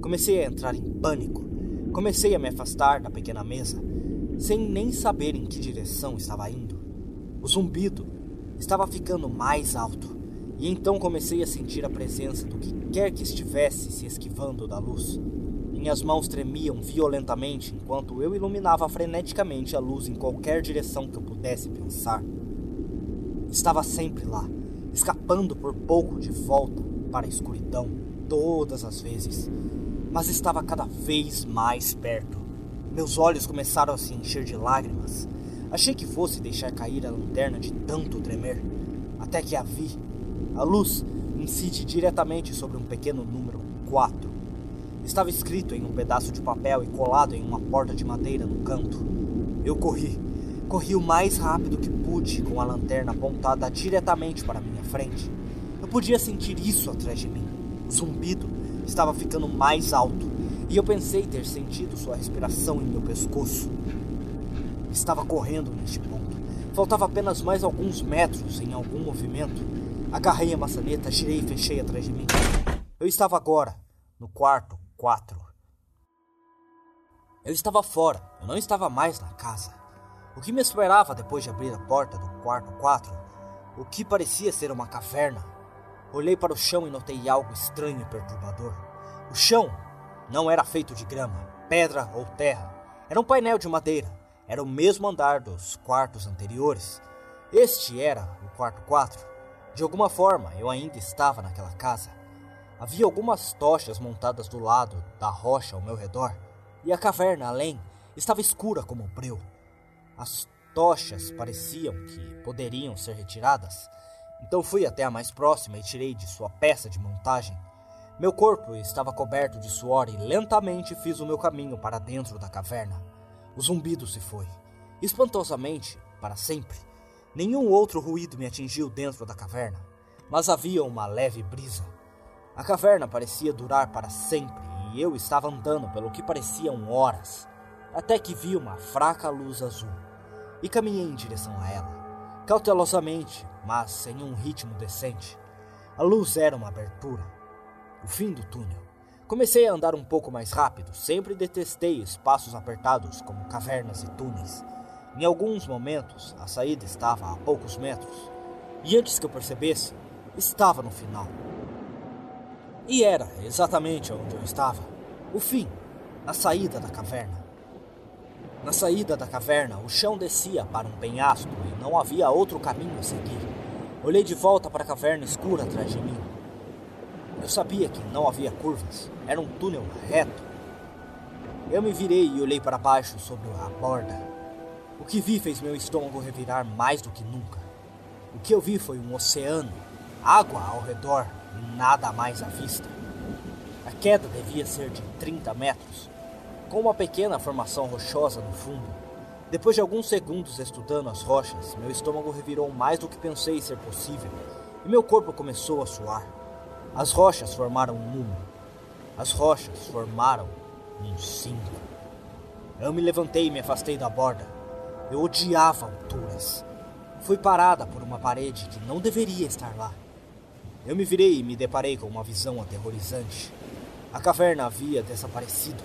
Comecei a entrar em pânico. Comecei a me afastar da pequena mesa, sem nem saber em que direção estava indo. O zumbido estava ficando mais alto. E então comecei a sentir a presença do que quer que estivesse se esquivando da luz. Minhas mãos tremiam violentamente enquanto eu iluminava freneticamente a luz em qualquer direção que eu pudesse pensar. Estava sempre lá, escapando por pouco de volta para a escuridão, todas as vezes, mas estava cada vez mais perto. Meus olhos começaram a se encher de lágrimas. Achei que fosse deixar cair a lanterna de tanto tremer, até que a vi a luz incide diretamente sobre um pequeno número 4. Estava escrito em um pedaço de papel e colado em uma porta de madeira no canto. Eu corri. Corri o mais rápido que pude com a lanterna apontada diretamente para minha frente. Eu podia sentir isso atrás de mim. O zumbido estava ficando mais alto e eu pensei ter sentido sua respiração em meu pescoço. Estava correndo neste ponto. Faltava apenas mais alguns metros em algum movimento. Agarrei a maçaneta, girei e fechei atrás de mim. Eu estava agora no quarto 4. Eu estava fora, eu não estava mais na casa. O que me esperava depois de abrir a porta do quarto 4? O que parecia ser uma caverna. Olhei para o chão e notei algo estranho e perturbador. O chão não era feito de grama, pedra ou terra. Era um painel de madeira. Era o mesmo andar dos quartos anteriores. Este era o quarto 4. De alguma forma, eu ainda estava naquela casa. Havia algumas tochas montadas do lado da rocha ao meu redor, e a caverna além estava escura como um breu. As tochas pareciam que poderiam ser retiradas, então fui até a mais próxima e tirei de sua peça de montagem meu corpo estava coberto de suor e lentamente fiz o meu caminho para dentro da caverna. O zumbido se foi. Espantosamente, para sempre. Nenhum outro ruído me atingiu dentro da caverna, mas havia uma leve brisa. A caverna parecia durar para sempre e eu estava andando pelo que pareciam horas, até que vi uma fraca luz azul e caminhei em direção a ela, cautelosamente, mas em um ritmo decente. A luz era uma abertura o fim do túnel. Comecei a andar um pouco mais rápido, sempre detestei espaços apertados como cavernas e túneis. Em alguns momentos, a saída estava a poucos metros, e antes que eu percebesse, estava no final. E era exatamente onde eu estava. O fim, a saída da caverna. Na saída da caverna, o chão descia para um penhasco e não havia outro caminho a seguir. Olhei de volta para a caverna escura atrás de mim. Eu sabia que não havia curvas, era um túnel reto. Eu me virei e olhei para baixo sobre a borda. O que vi fez meu estômago revirar mais do que nunca. O que eu vi foi um oceano, água ao redor e nada mais à vista. A queda devia ser de 30 metros, com uma pequena formação rochosa no fundo. Depois de alguns segundos estudando as rochas, meu estômago revirou mais do que pensei ser possível e meu corpo começou a suar. As rochas formaram um número. As rochas formaram um cinco. Eu me levantei e me afastei da borda. Eu odiava alturas. Fui parada por uma parede que não deveria estar lá. Eu me virei e me deparei com uma visão aterrorizante. A caverna havia desaparecido.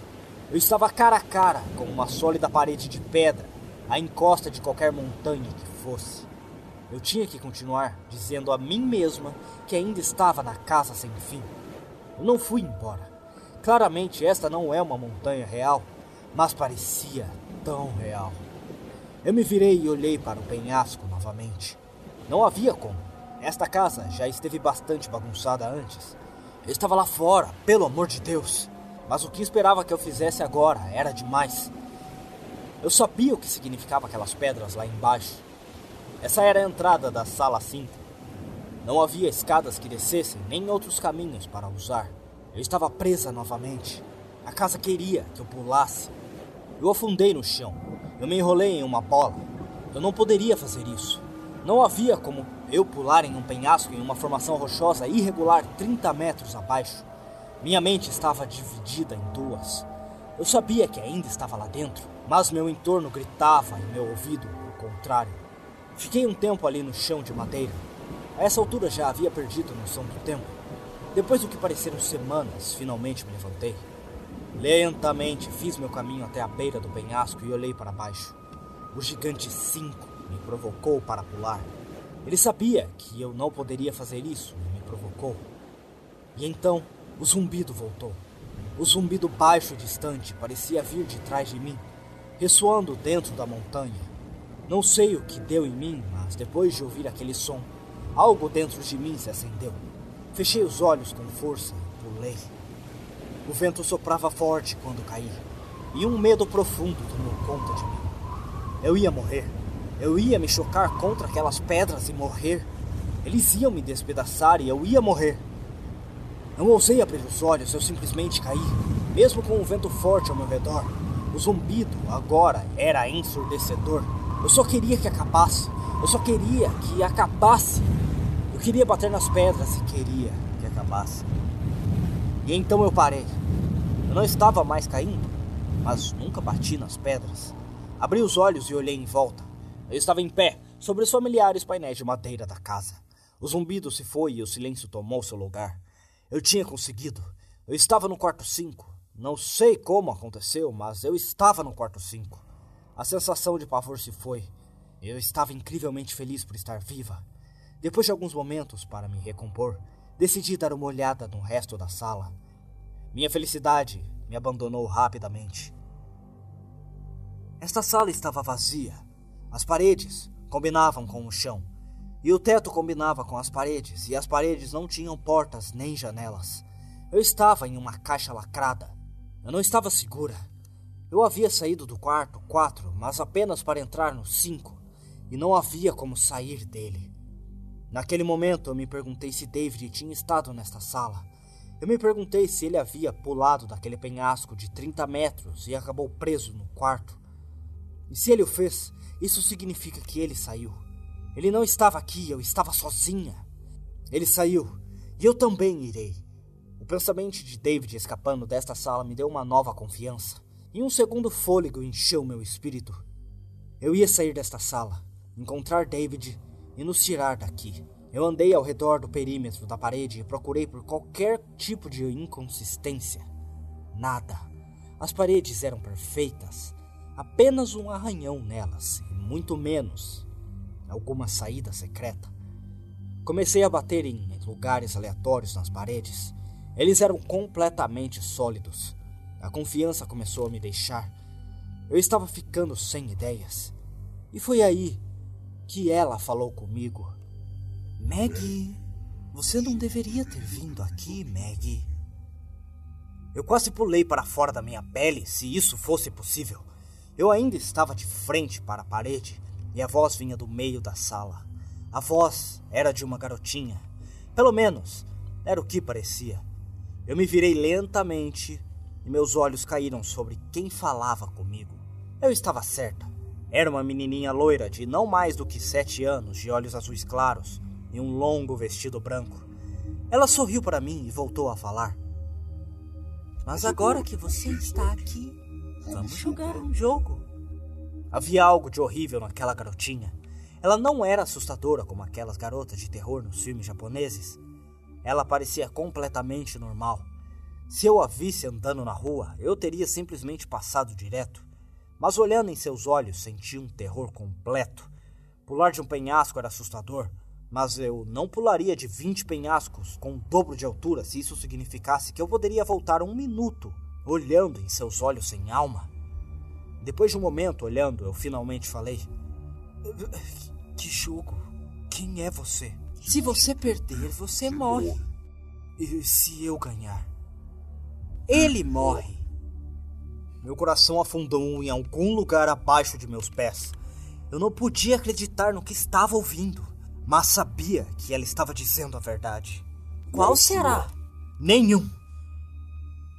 Eu estava cara a cara com uma sólida parede de pedra, à encosta de qualquer montanha que fosse. Eu tinha que continuar dizendo a mim mesma que ainda estava na casa sem fim. Eu não fui embora. Claramente esta não é uma montanha real, mas parecia tão real. Eu me virei e olhei para o penhasco novamente. Não havia como. Esta casa já esteve bastante bagunçada antes. Eu estava lá fora, pelo amor de Deus. Mas o que esperava que eu fizesse agora era demais. Eu sabia o que significava aquelas pedras lá embaixo. Essa era a entrada da sala 5. Não havia escadas que descessem, nem outros caminhos para usar. Eu estava presa novamente. A casa queria que eu pulasse. Eu afundei no chão. Eu me enrolei em uma bola. Eu não poderia fazer isso. Não havia como eu pular em um penhasco em uma formação rochosa irregular 30 metros abaixo. Minha mente estava dividida em duas. Eu sabia que ainda estava lá dentro, mas meu entorno gritava em meu ouvido o contrário. Fiquei um tempo ali no chão de madeira. A essa altura já havia perdido a noção do tempo. Depois do que pareceram semanas, finalmente me levantei. Lentamente fiz meu caminho até a beira do penhasco e olhei para baixo. O gigante 5 me provocou para pular. Ele sabia que eu não poderia fazer isso e me provocou. E então o zumbido voltou. O zumbido baixo e distante parecia vir de trás de mim, ressoando dentro da montanha. Não sei o que deu em mim, mas depois de ouvir aquele som, algo dentro de mim se acendeu. Fechei os olhos com força e pulei. O vento soprava forte quando caí, e um medo profundo tomou conta de mim. Eu ia morrer. Eu ia me chocar contra aquelas pedras e morrer. Eles iam me despedaçar e eu ia morrer. Não ousei abrir os olhos, eu simplesmente caí, mesmo com o vento forte ao meu redor. O zumbido agora era ensurdecedor. Eu só queria que acabasse. Eu só queria que acabasse. Eu queria bater nas pedras e queria que acabasse. E então eu parei. Eu não estava mais caindo, mas nunca bati nas pedras. Abri os olhos e olhei em volta. Eu estava em pé, sobre os familiares painéis de madeira da casa. O zumbido se foi e o silêncio tomou seu lugar. Eu tinha conseguido. Eu estava no quarto 5. Não sei como aconteceu, mas eu estava no quarto 5. A sensação de pavor se foi. Eu estava incrivelmente feliz por estar viva. Depois de alguns momentos para me recompor, decidi dar uma olhada no resto da sala. Minha felicidade me abandonou rapidamente. Esta sala estava vazia. As paredes combinavam com o chão, e o teto combinava com as paredes, e as paredes não tinham portas nem janelas. Eu estava em uma caixa lacrada. Eu não estava segura. Eu havia saído do quarto 4, mas apenas para entrar no 5, e não havia como sair dele. Naquele momento eu me perguntei se David tinha estado nesta sala. Eu me perguntei se ele havia pulado daquele penhasco de 30 metros e acabou preso no quarto. E se ele o fez, isso significa que ele saiu. Ele não estava aqui, eu estava sozinha. Ele saiu, e eu também irei. O pensamento de David escapando desta sala me deu uma nova confiança, e um segundo fôlego encheu meu espírito. Eu ia sair desta sala, encontrar David e nos tirar daqui. Eu andei ao redor do perímetro da parede e procurei por qualquer tipo de inconsistência. Nada. As paredes eram perfeitas, apenas um arranhão nelas, e muito menos alguma saída secreta. Comecei a bater em lugares aleatórios nas paredes. Eles eram completamente sólidos. A confiança começou a me deixar. Eu estava ficando sem ideias. E foi aí que ela falou comigo. Maggie, você não deveria ter vindo aqui, Maggie. Eu quase pulei para fora da minha pele, se isso fosse possível. Eu ainda estava de frente para a parede e a voz vinha do meio da sala. A voz era de uma garotinha. Pelo menos, era o que parecia. Eu me virei lentamente e meus olhos caíram sobre quem falava comigo. Eu estava certa. Era uma menininha loira de não mais do que sete anos, de olhos azuis claros e um longo vestido branco. Ela sorriu para mim e voltou a falar. Mas agora que você está aqui, Vamos jogar um jogo. Havia algo de horrível naquela garotinha. Ela não era assustadora como aquelas garotas de terror nos filmes japoneses. Ela parecia completamente normal. Se eu a visse andando na rua, eu teria simplesmente passado direto. Mas olhando em seus olhos, senti um terror completo. Pular de um penhasco era assustador, mas eu não pularia de 20 penhascos com o dobro de altura se isso significasse que eu poderia voltar um minuto olhando em seus olhos sem alma. Depois de um momento olhando, eu finalmente falei: Que jogo? Quem é você? Se você perder, você morre. E se eu ganhar? Ele morre. Meu coração afundou em algum lugar abaixo de meus pés. Eu não podia acreditar no que estava ouvindo, mas sabia que ela estava dizendo a verdade. Qual será? Nenhum.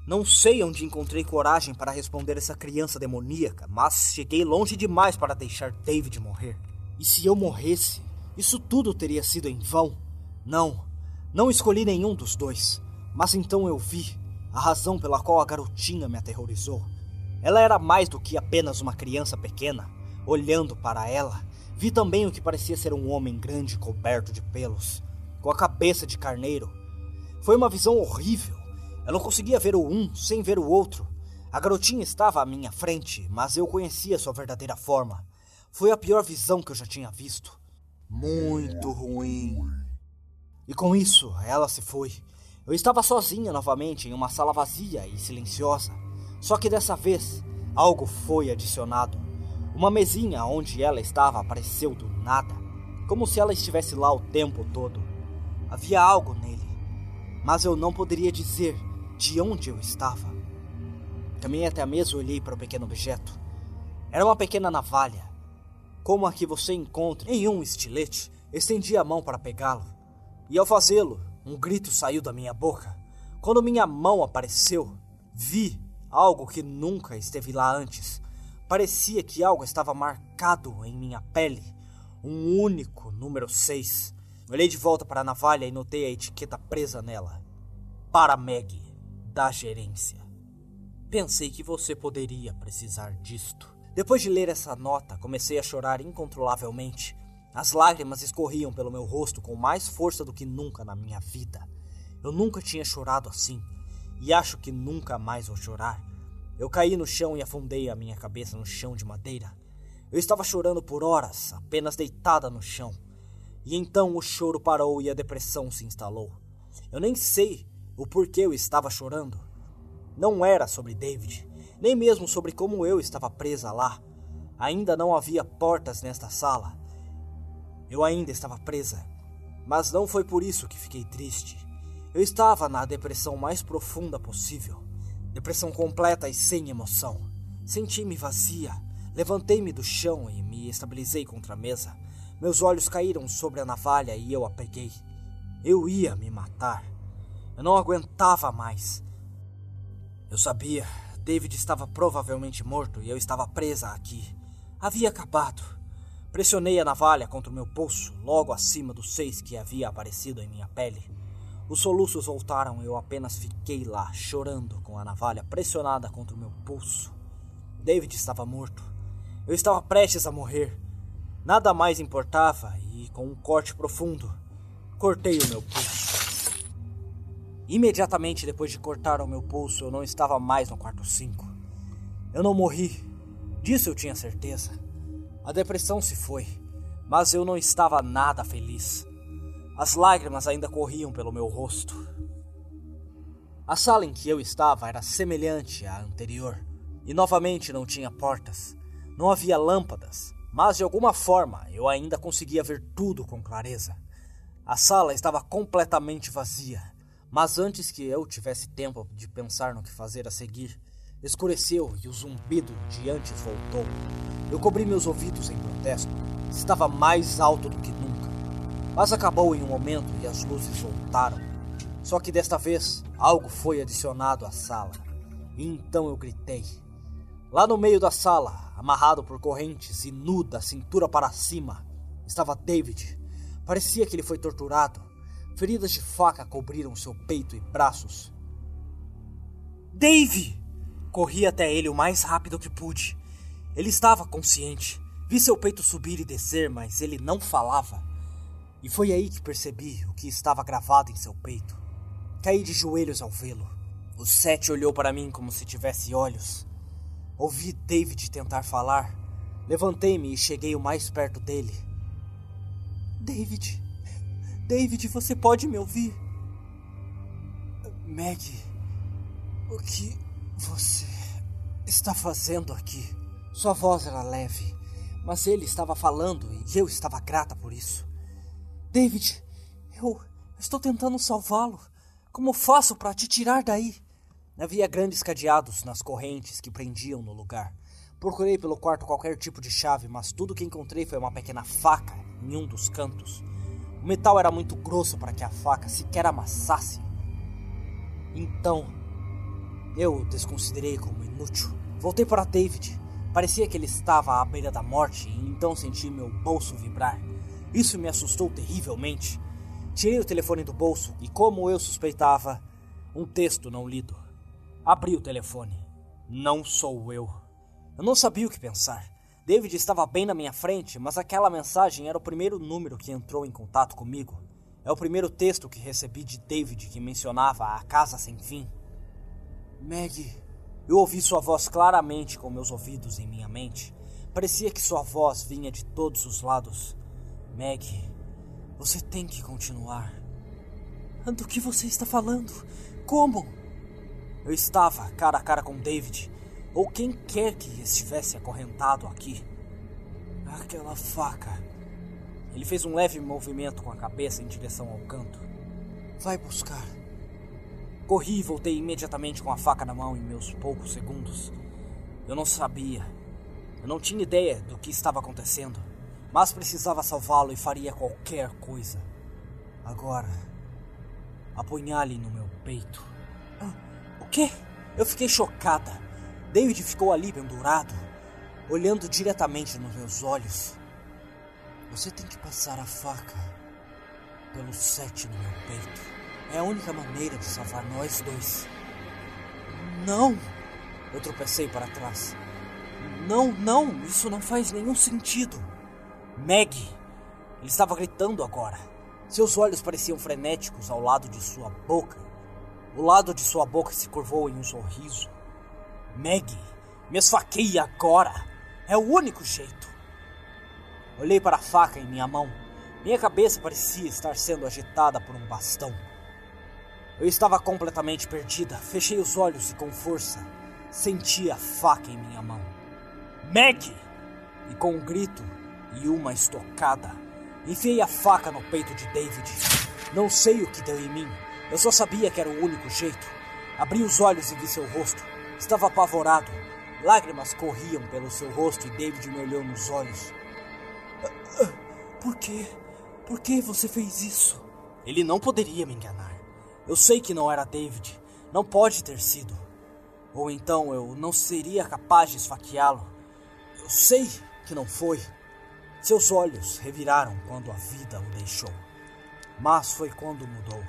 Não sei onde encontrei coragem para responder essa criança demoníaca, mas cheguei longe demais para deixar David morrer. E se eu morresse, isso tudo teria sido em vão? Não, não escolhi nenhum dos dois. Mas então eu vi a razão pela qual a garotinha me aterrorizou. Ela era mais do que apenas uma criança pequena. Olhando para ela, vi também o que parecia ser um homem grande coberto de pelos, com a cabeça de carneiro. Foi uma visão horrível eu não conseguia ver o um sem ver o outro. A garotinha estava à minha frente, mas eu conhecia sua verdadeira forma. Foi a pior visão que eu já tinha visto. Muito ruim. E com isso, ela se foi. Eu estava sozinha novamente em uma sala vazia e silenciosa. Só que dessa vez, algo foi adicionado. Uma mesinha onde ela estava apareceu do nada, como se ela estivesse lá o tempo todo. Havia algo nele, mas eu não poderia dizer de onde eu estava. Caminhei até a mesa e olhei para o pequeno objeto. Era uma pequena navalha, como a que você encontra em um estilete. Estendi a mão para pegá-lo, e ao fazê-lo, um grito saiu da minha boca. Quando minha mão apareceu, vi algo que nunca esteve lá antes. Parecia que algo estava marcado em minha pele, um único número 6. Olhei de volta para a navalha e notei a etiqueta presa nela. Para Meg, da gerência. Pensei que você poderia precisar disto. Depois de ler essa nota, comecei a chorar incontrolavelmente. As lágrimas escorriam pelo meu rosto com mais força do que nunca na minha vida. Eu nunca tinha chorado assim, e acho que nunca mais vou chorar. Eu caí no chão e afundei a minha cabeça no chão de madeira. Eu estava chorando por horas, apenas deitada no chão. E então o choro parou e a depressão se instalou. Eu nem sei o porquê eu estava chorando. Não era sobre David, nem mesmo sobre como eu estava presa lá. Ainda não havia portas nesta sala. Eu ainda estava presa, mas não foi por isso que fiquei triste. Eu estava na depressão mais profunda possível. Depressão completa e sem emoção. Senti-me vazia. Levantei-me do chão e me estabilizei contra a mesa. Meus olhos caíram sobre a navalha e eu a peguei. Eu ia me matar. Eu não aguentava mais. Eu sabia, David estava provavelmente morto e eu estava presa aqui. Havia acabado. Pressionei a navalha contra o meu pulso, logo acima dos seis que havia aparecido em minha pele. Os soluços voltaram e eu apenas fiquei lá, chorando com a navalha pressionada contra o meu pulso. David estava morto. Eu estava prestes a morrer. Nada mais importava e, com um corte profundo, cortei o meu pulso. Imediatamente depois de cortar o meu pulso, eu não estava mais no quarto 5. Eu não morri. Disso eu tinha certeza. A depressão se foi, mas eu não estava nada feliz. As lágrimas ainda corriam pelo meu rosto. A sala em que eu estava era semelhante à anterior, e novamente não tinha portas. Não havia lâmpadas, mas de alguma forma eu ainda conseguia ver tudo com clareza. A sala estava completamente vazia mas antes que eu tivesse tempo de pensar no que fazer a seguir, escureceu e o zumbido de antes voltou. Eu cobri meus ouvidos em protesto. Estava mais alto do que nunca. Mas acabou em um momento e as luzes voltaram. Só que desta vez, algo foi adicionado à sala. E então eu gritei. Lá no meio da sala, amarrado por correntes e nu da cintura para cima, estava David. Parecia que ele foi torturado. Feridas de faca cobriram seu peito e braços. Dave! Corri até ele o mais rápido que pude. Ele estava consciente. Vi seu peito subir e descer, mas ele não falava. E foi aí que percebi o que estava gravado em seu peito. Caí de joelhos ao vê-lo. O Sete olhou para mim como se tivesse olhos. Ouvi David tentar falar. Levantei-me e cheguei o mais perto dele. David, David, você pode me ouvir? Maggie, o que você está fazendo aqui? Sua voz era leve, mas ele estava falando e eu estava grata por isso. David, eu estou tentando salvá-lo. Como faço para te tirar daí? Havia grandes cadeados nas correntes que prendiam no lugar. Procurei pelo quarto qualquer tipo de chave, mas tudo que encontrei foi uma pequena faca em um dos cantos. O metal era muito grosso para que a faca sequer amassasse. Então, eu o desconsiderei como inútil. Voltei para David. Parecia que ele estava à beira da morte e então senti meu bolso vibrar. Isso me assustou terrivelmente. Tirei o telefone do bolso e, como eu suspeitava, um texto não lido. Abri o telefone. Não sou eu. Eu não sabia o que pensar. David estava bem na minha frente, mas aquela mensagem era o primeiro número que entrou em contato comigo. É o primeiro texto que recebi de David que mencionava a casa sem fim. Maggie. Eu ouvi sua voz claramente com meus ouvidos em minha mente. Parecia que sua voz vinha de todos os lados. Maggie, você tem que continuar. Do que você está falando? Como? Eu estava cara a cara com David ou quem quer que estivesse acorrentado aqui. Aquela faca. Ele fez um leve movimento com a cabeça em direção ao canto. Vai buscar. Corri e voltei imediatamente com a faca na mão em meus poucos segundos. Eu não sabia. Eu não tinha ideia do que estava acontecendo, mas precisava salvá-lo e faria qualquer coisa. Agora, apunhale no meu peito. Ah, o quê? Eu fiquei chocada. David ficou ali pendurado, olhando diretamente nos meus olhos. Você tem que passar a faca pelo sete no meu peito. É a única maneira de salvar nós dois. Não! Eu tropecei para trás. Não, não, isso não faz nenhum sentido. Meg! Ele estava gritando agora. Seus olhos pareciam frenéticos ao lado de sua boca. O lado de sua boca se curvou em um sorriso. Meg, me esfaqueie agora! É o único jeito. Olhei para a faca em minha mão. Minha cabeça parecia estar sendo agitada por um bastão. Eu estava completamente perdida. Fechei os olhos e com força senti a faca em minha mão. Meg! E com um grito e uma estocada, enfiei a faca no peito de David. Não sei o que deu em mim. Eu só sabia que era o único jeito. Abri os olhos e vi seu rosto. Estava apavorado. Lágrimas corriam pelo seu rosto e David me olhou nos olhos. Por quê? Por que você fez isso? Ele não poderia me enganar. Eu sei que não era David. Não pode ter sido. Ou então eu não seria capaz de esfaqueá-lo. Eu sei que não foi. Seus olhos reviraram quando a vida o deixou. Mas foi quando mudou.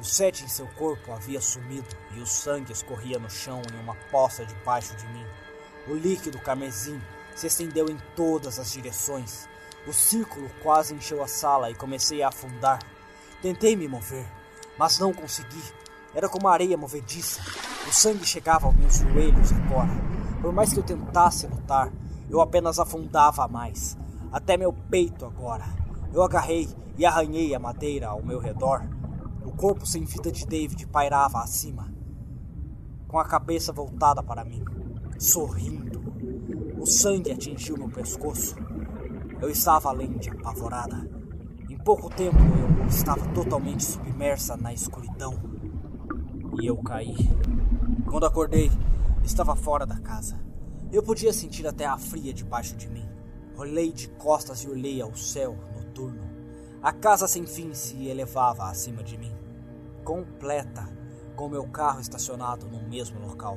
O sete em seu corpo havia sumido e o sangue escorria no chão em uma poça debaixo de mim. O líquido carmesim se estendeu em todas as direções. O círculo quase encheu a sala e comecei a afundar. Tentei me mover, mas não consegui. Era como areia movediça. O sangue chegava aos meus joelhos agora. Por mais que eu tentasse lutar, eu apenas afundava mais. Até meu peito agora. Eu agarrei e arranhei a madeira ao meu redor. O corpo sem vida de David pairava acima, com a cabeça voltada para mim, sorrindo. O sangue atingiu meu pescoço. Eu estava além de apavorada. Em pouco tempo eu estava totalmente submersa na escuridão. E eu caí. Quando acordei, estava fora da casa. Eu podia sentir até a fria debaixo de mim. Olhei de costas e olhei ao céu noturno. A casa sem fim se elevava acima de mim, completa, com meu carro estacionado no mesmo local.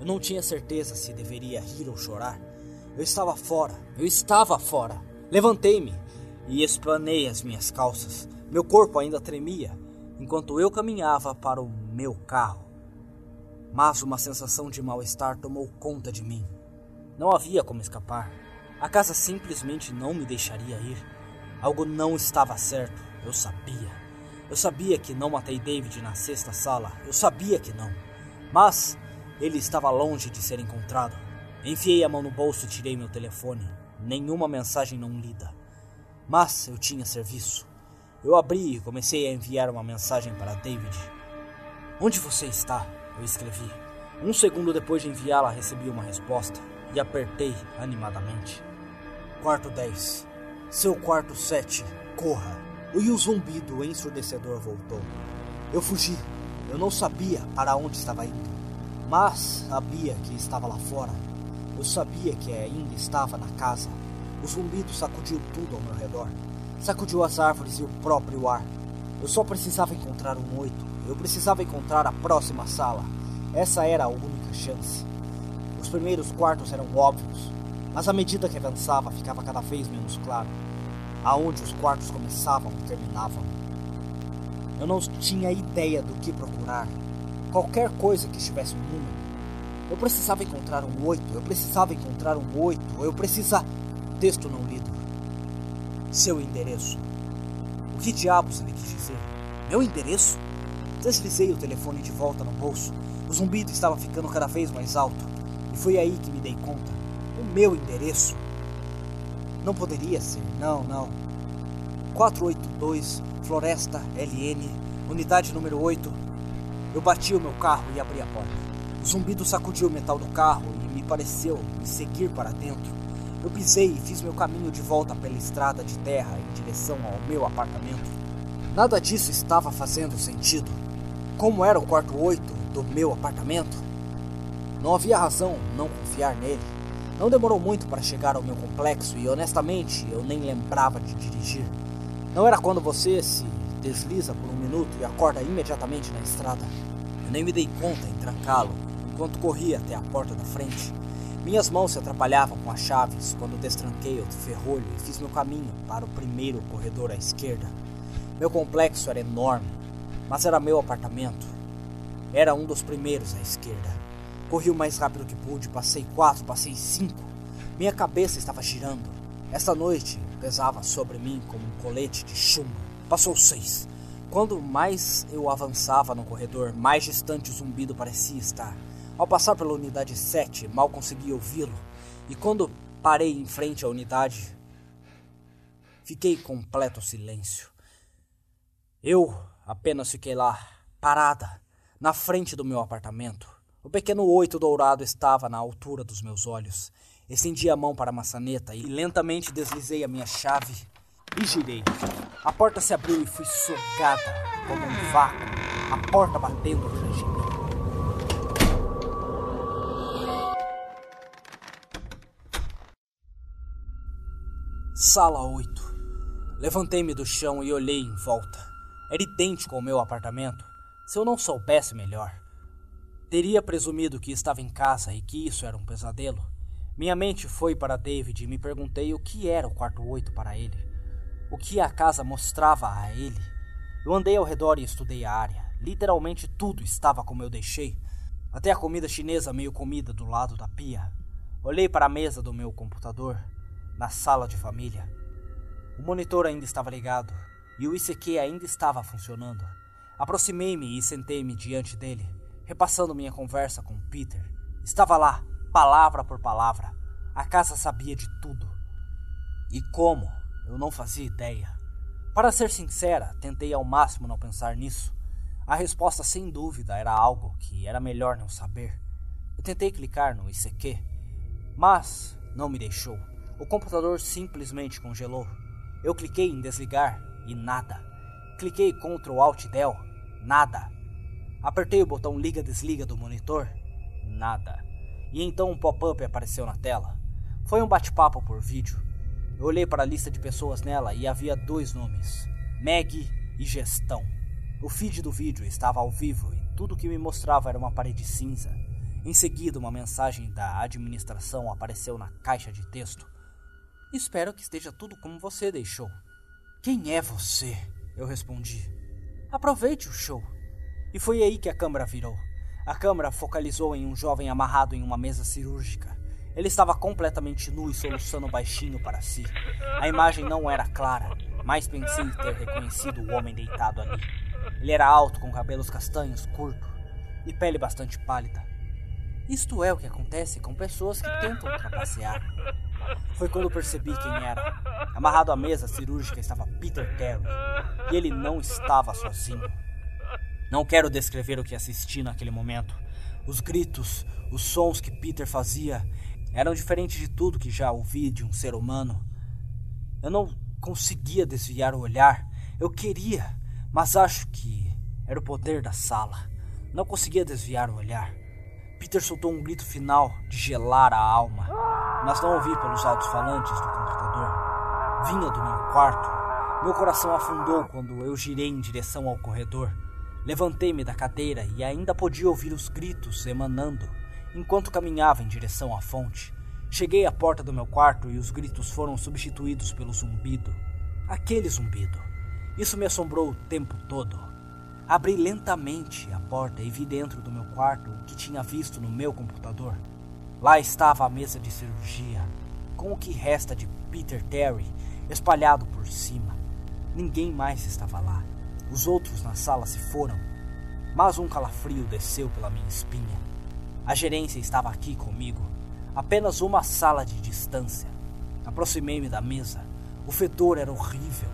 Eu não tinha certeza se deveria rir ou chorar. Eu estava fora, eu estava fora. Levantei-me e explanei as minhas calças. Meu corpo ainda tremia enquanto eu caminhava para o meu carro. Mas uma sensação de mal-estar tomou conta de mim. Não havia como escapar. A casa simplesmente não me deixaria ir. Algo não estava certo, eu sabia. Eu sabia que não matei David na sexta sala, eu sabia que não. Mas ele estava longe de ser encontrado. Enfiei a mão no bolso e tirei meu telefone. Nenhuma mensagem não lida. Mas eu tinha serviço. Eu abri e comecei a enviar uma mensagem para David. Onde você está? Eu escrevi. Um segundo depois de enviá-la, recebi uma resposta e apertei animadamente. Quarto 10. Seu quarto 7. Corra. E o zumbido ensurdecedor voltou. Eu fugi. Eu não sabia para onde estava indo. Mas sabia que estava lá fora eu sabia que ainda estava na casa. O zumbido sacudiu tudo ao meu redor. Sacudiu as árvores e o próprio ar. Eu só precisava encontrar um oito. Eu precisava encontrar a próxima sala. Essa era a única chance. Os primeiros quartos eram óbvios, mas à medida que avançava ficava cada vez menos claro aonde os quartos começavam e terminavam. Eu não tinha ideia do que procurar. Qualquer coisa que estivesse um número eu precisava encontrar um oito, eu precisava encontrar um oito, eu precisava. Texto não lido. Seu endereço. O que diabos ele quis dizer? Meu endereço? Deslizei o telefone de volta no bolso. O zumbido estava ficando cada vez mais alto. E foi aí que me dei conta. Meu endereço. Não poderia ser, não, não. 482, Floresta LN, unidade número 8. Eu bati o meu carro e abri a porta. O zumbido sacudiu o metal do carro e me pareceu me seguir para dentro. Eu pisei e fiz meu caminho de volta pela estrada de terra em direção ao meu apartamento. Nada disso estava fazendo sentido. Como era o quarto 8 do meu apartamento? Não havia razão não confiar nele. Não demorou muito para chegar ao meu complexo e honestamente eu nem lembrava de dirigir. Não era quando você se desliza por um minuto e acorda imediatamente na estrada. Eu nem me dei conta em trancá-lo enquanto corria até a porta da frente. Minhas mãos se atrapalhavam com as chaves quando destranquei o ferrolho e fiz meu caminho para o primeiro corredor à esquerda. Meu complexo era enorme, mas era meu apartamento. Era um dos primeiros à esquerda. Corri o mais rápido que pude, passei quatro, passei cinco. Minha cabeça estava girando. Esta noite pesava sobre mim como um colete de chumbo. Passou seis. Quando mais eu avançava no corredor, mais distante o zumbido parecia estar. Ao passar pela unidade 7, mal conseguia ouvi-lo, e quando parei em frente à unidade, fiquei completo silêncio. Eu apenas fiquei lá, parada, na frente do meu apartamento. O pequeno oito dourado estava na altura dos meus olhos. Estendi a mão para a maçaneta e lentamente deslizei a minha chave e girei. A porta se abriu e fui sugada como um vácuo, a porta batendo mim. Sala 8. Levantei-me do chão e olhei em volta. Era idêntico ao meu apartamento. Se eu não soubesse melhor, teria presumido que estava em casa e que isso era um pesadelo. Minha mente foi para David e me perguntei o que era o quarto 8 para ele. O que a casa mostrava a ele. Eu andei ao redor e estudei a área. Literalmente tudo estava como eu deixei, até a comida chinesa meio comida do lado da pia. Olhei para a mesa do meu computador na sala de família. O monitor ainda estava ligado e o ICQ ainda estava funcionando. Aproximei-me e sentei-me diante dele, repassando minha conversa com Peter. Estava lá, palavra por palavra. A casa sabia de tudo. E como? Eu não fazia ideia. Para ser sincera, tentei ao máximo não pensar nisso. A resposta, sem dúvida, era algo que era melhor não saber. Eu tentei clicar no ICQ, mas não me deixou. O computador simplesmente congelou. Eu cliquei em desligar e nada. Cliquei o Alt Del, nada. Apertei o botão liga-desliga do monitor, nada. E então um pop-up apareceu na tela. Foi um bate-papo por vídeo. Eu olhei para a lista de pessoas nela e havia dois nomes: Meg e Gestão. O feed do vídeo estava ao vivo e tudo que me mostrava era uma parede cinza. Em seguida, uma mensagem da administração apareceu na caixa de texto. Espero que esteja tudo como você deixou. Quem é você? Eu respondi. Aproveite o show. E foi aí que a câmera virou. A câmera focalizou em um jovem amarrado em uma mesa cirúrgica. Ele estava completamente nu e soluçando baixinho para si. A imagem não era clara, mas pensei ter reconhecido o homem deitado ali. Ele era alto, com cabelos castanhos, curto e pele bastante pálida. Isto é o que acontece com pessoas que tentam trapacear. Foi quando percebi quem era. Amarrado à mesa cirúrgica estava Peter Terry. E ele não estava sozinho. Não quero descrever o que assisti naquele momento. Os gritos, os sons que Peter fazia eram diferentes de tudo que já ouvi de um ser humano. Eu não conseguia desviar o olhar. Eu queria, mas acho que era o poder da sala. Não conseguia desviar o olhar. Peter soltou um grito final de gelar a alma mas não ouvi pelos altos-falantes do computador. Vinha do meu quarto. Meu coração afundou quando eu girei em direção ao corredor. Levantei-me da cadeira e ainda podia ouvir os gritos emanando enquanto caminhava em direção à fonte. Cheguei à porta do meu quarto e os gritos foram substituídos pelo zumbido. Aquele zumbido. Isso me assombrou o tempo todo. Abri lentamente a porta e vi dentro do meu quarto o que tinha visto no meu computador. Lá estava a mesa de cirurgia, com o que resta de Peter Terry espalhado por cima. Ninguém mais estava lá. Os outros na sala se foram, mas um calafrio desceu pela minha espinha. A gerência estava aqui comigo, apenas uma sala de distância. Aproximei-me da mesa. O fedor era horrível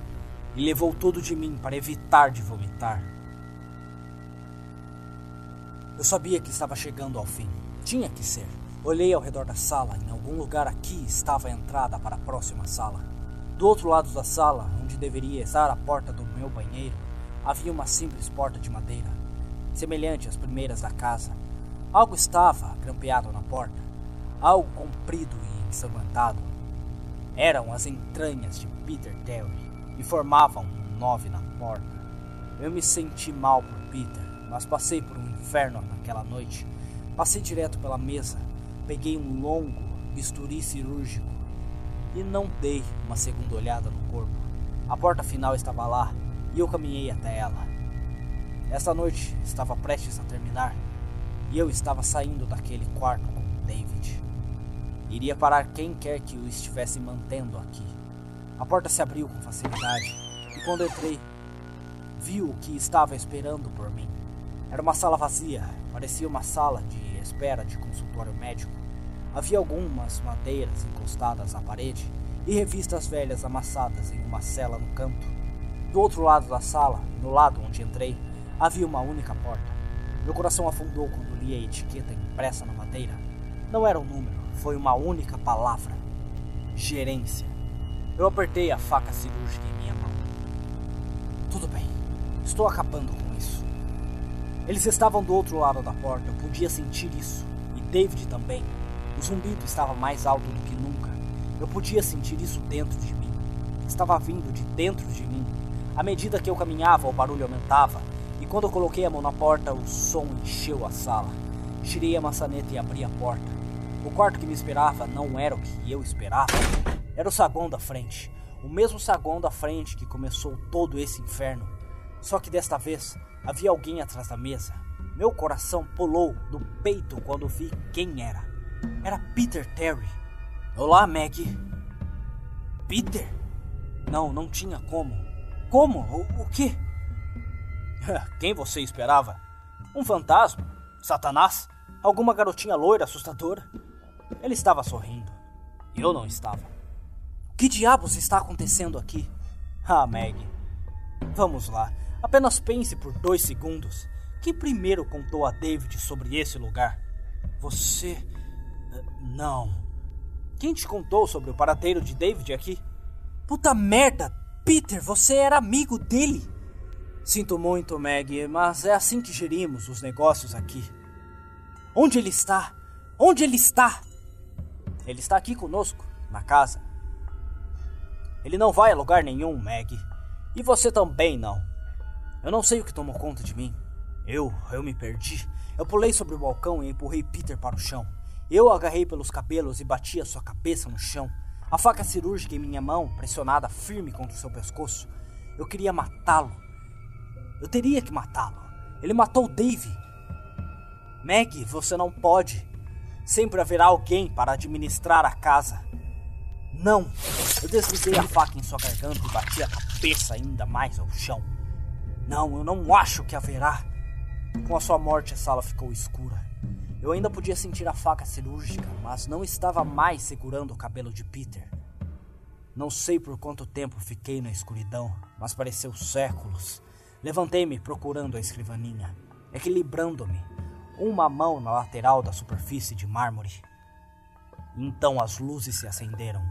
e levou tudo de mim para evitar de vomitar. Eu sabia que estava chegando ao fim. Tinha que ser. Olhei ao redor da sala. Em algum lugar aqui estava a entrada para a próxima sala. Do outro lado da sala, onde deveria estar a porta do meu banheiro, havia uma simples porta de madeira, semelhante às primeiras da casa. Algo estava grampeado na porta, algo comprido e ensanguentado. Eram as entranhas de Peter Terry e formavam um nove na porta. Eu me senti mal por Peter, mas passei por um inferno naquela noite. Passei direto pela mesa, Peguei um longo bisturi cirúrgico e não dei uma segunda olhada no corpo. A porta final estava lá e eu caminhei até ela. Essa noite estava prestes a terminar e eu estava saindo daquele quarto com David. Iria parar quem quer que o estivesse mantendo aqui. A porta se abriu com facilidade e quando entrei, vi o que estava esperando por mim. Era uma sala vazia, parecia uma sala de espera de consultório médico. Havia algumas madeiras encostadas à parede e revistas velhas amassadas em uma cela no canto. Do outro lado da sala, no lado onde entrei, havia uma única porta. Meu coração afundou quando li a etiqueta impressa na madeira. Não era um número, foi uma única palavra: gerência. Eu apertei a faca cirúrgica em minha mão. Tudo bem, estou acabando com isso. Eles estavam do outro lado da porta, eu podia sentir isso. E David também. O zumbido estava mais alto do que nunca. Eu podia sentir isso dentro de mim. Estava vindo de dentro de mim. À medida que eu caminhava, o barulho aumentava. E quando eu coloquei a mão na porta, o som encheu a sala. Tirei a maçaneta e abri a porta. O quarto que me esperava não era o que eu esperava. Era o saguão da frente. O mesmo saguão da frente que começou todo esse inferno. Só que desta vez havia alguém atrás da mesa. Meu coração pulou do peito quando vi quem era. Era Peter Terry. Olá, Maggie. Peter? Não, não tinha como. Como? O, o quê? *laughs* Quem você esperava? Um fantasma? Satanás? Alguma garotinha loira assustadora? Ele estava sorrindo. Eu não estava. Que diabos está acontecendo aqui? Ah, Meg. Vamos lá. Apenas pense por dois segundos. Quem primeiro contou a David sobre esse lugar? Você. Não. Quem te contou sobre o paradeiro de David aqui? Puta merda! Peter, você era amigo dele! Sinto muito, Meg, mas é assim que gerimos os negócios aqui. Onde ele está? Onde ele está? Ele está aqui conosco, na casa. Ele não vai a lugar nenhum, Meg. E você também não. Eu não sei o que tomou conta de mim. Eu, eu me perdi. Eu pulei sobre o balcão e empurrei Peter para o chão. Eu agarrei pelos cabelos e bati a sua cabeça no chão. A faca cirúrgica em minha mão, pressionada firme contra o seu pescoço. Eu queria matá-lo. Eu teria que matá-lo. Ele matou Dave. Meg, você não pode. Sempre haverá alguém para administrar a casa. Não! Eu deslizei a faca em sua garganta e bati a cabeça ainda mais ao chão. Não, eu não acho que haverá. Com a sua morte, a sala ficou escura. Eu ainda podia sentir a faca cirúrgica, mas não estava mais segurando o cabelo de Peter. Não sei por quanto tempo fiquei na escuridão, mas pareceu séculos. Levantei-me procurando a escrivaninha, equilibrando-me, uma mão na lateral da superfície de mármore. Então as luzes se acenderam.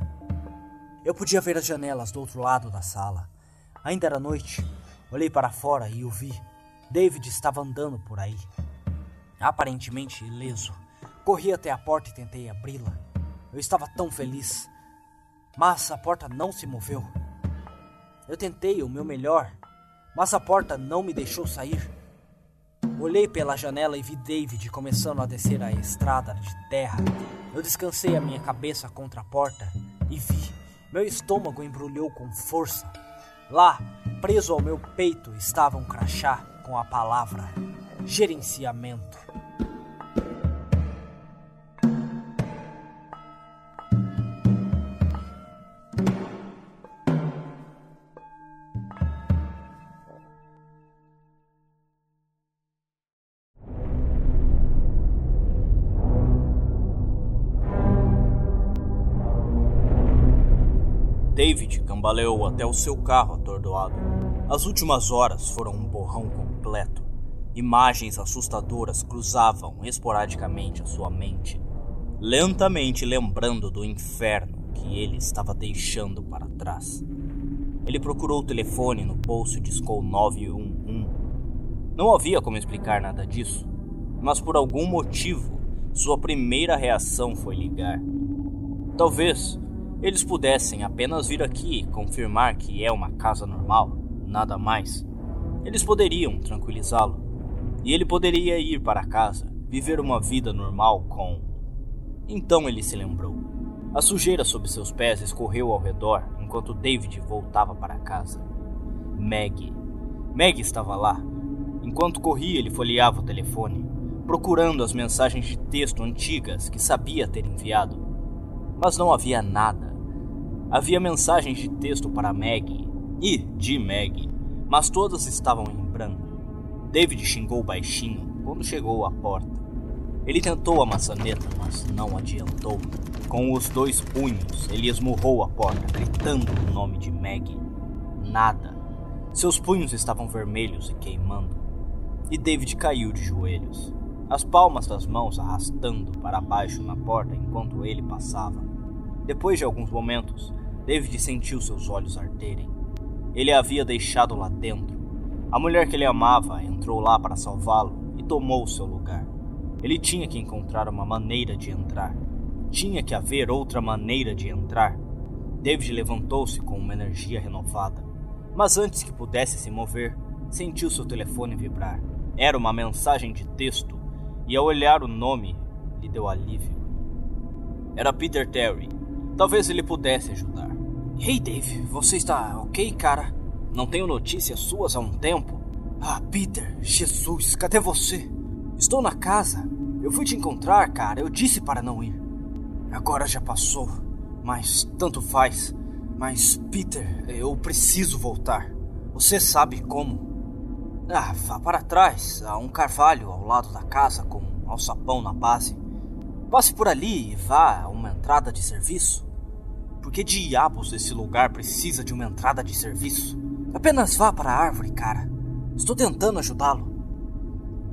Eu podia ver as janelas do outro lado da sala. Ainda era noite. Olhei para fora e o vi. David estava andando por aí, aparentemente ileso. Corri até a porta e tentei abri-la. Eu estava tão feliz. Mas a porta não se moveu. Eu tentei o meu melhor, mas a porta não me deixou sair. Olhei pela janela e vi David começando a descer a estrada de terra. Eu descansei a minha cabeça contra a porta e vi. Meu estômago embrulhou com força. Lá, preso ao meu peito, estava um crachá com a palavra gerenciamento. David cambaleou até o seu carro atordoado. As últimas horas foram um borrão completo. Imagens assustadoras cruzavam esporadicamente a sua mente, lentamente lembrando do inferno que ele estava deixando para trás. Ele procurou o telefone no bolso e discou 911. Não havia como explicar nada disso, mas por algum motivo, sua primeira reação foi ligar. Talvez eles pudessem apenas vir aqui e confirmar que é uma casa normal, nada mais. Eles poderiam tranquilizá-lo. E ele poderia ir para casa, viver uma vida normal com. Então ele se lembrou. A sujeira sob seus pés escorreu ao redor enquanto David voltava para casa. Maggie. Meg estava lá. Enquanto corria, ele folheava o telefone, procurando as mensagens de texto antigas que sabia ter enviado. Mas não havia nada. Havia mensagens de texto para Meg e de Meg, mas todas estavam em branco. David xingou baixinho quando chegou à porta. Ele tentou a maçaneta, mas não adiantou. Com os dois punhos, ele esmurrou a porta, gritando o nome de Meg. Nada. Seus punhos estavam vermelhos e queimando. E David caiu de joelhos, as palmas das mãos arrastando para baixo na porta enquanto ele passava. Depois de alguns momentos, David sentiu seus olhos arderem. Ele a havia deixado lá dentro. A mulher que ele amava entrou lá para salvá-lo e tomou seu lugar. Ele tinha que encontrar uma maneira de entrar. Tinha que haver outra maneira de entrar. David levantou-se com uma energia renovada. Mas antes que pudesse se mover, sentiu seu telefone vibrar. Era uma mensagem de texto, e ao olhar o nome, lhe deu alívio. Era Peter Terry. Talvez ele pudesse ajudar. Hey Dave, você está ok, cara? Não tenho notícias suas há um tempo. Ah, Peter, Jesus, cadê você? Estou na casa. Eu fui te encontrar, cara. Eu disse para não ir. Agora já passou. Mas tanto faz. Mas, Peter, eu preciso voltar. Você sabe como. Ah, vá para trás. Há um carvalho ao lado da casa com um alçapão na base. Passe por ali e vá a uma entrada de serviço. Por que diabos esse lugar precisa de uma entrada de serviço? Apenas vá para a árvore, cara. Estou tentando ajudá-lo.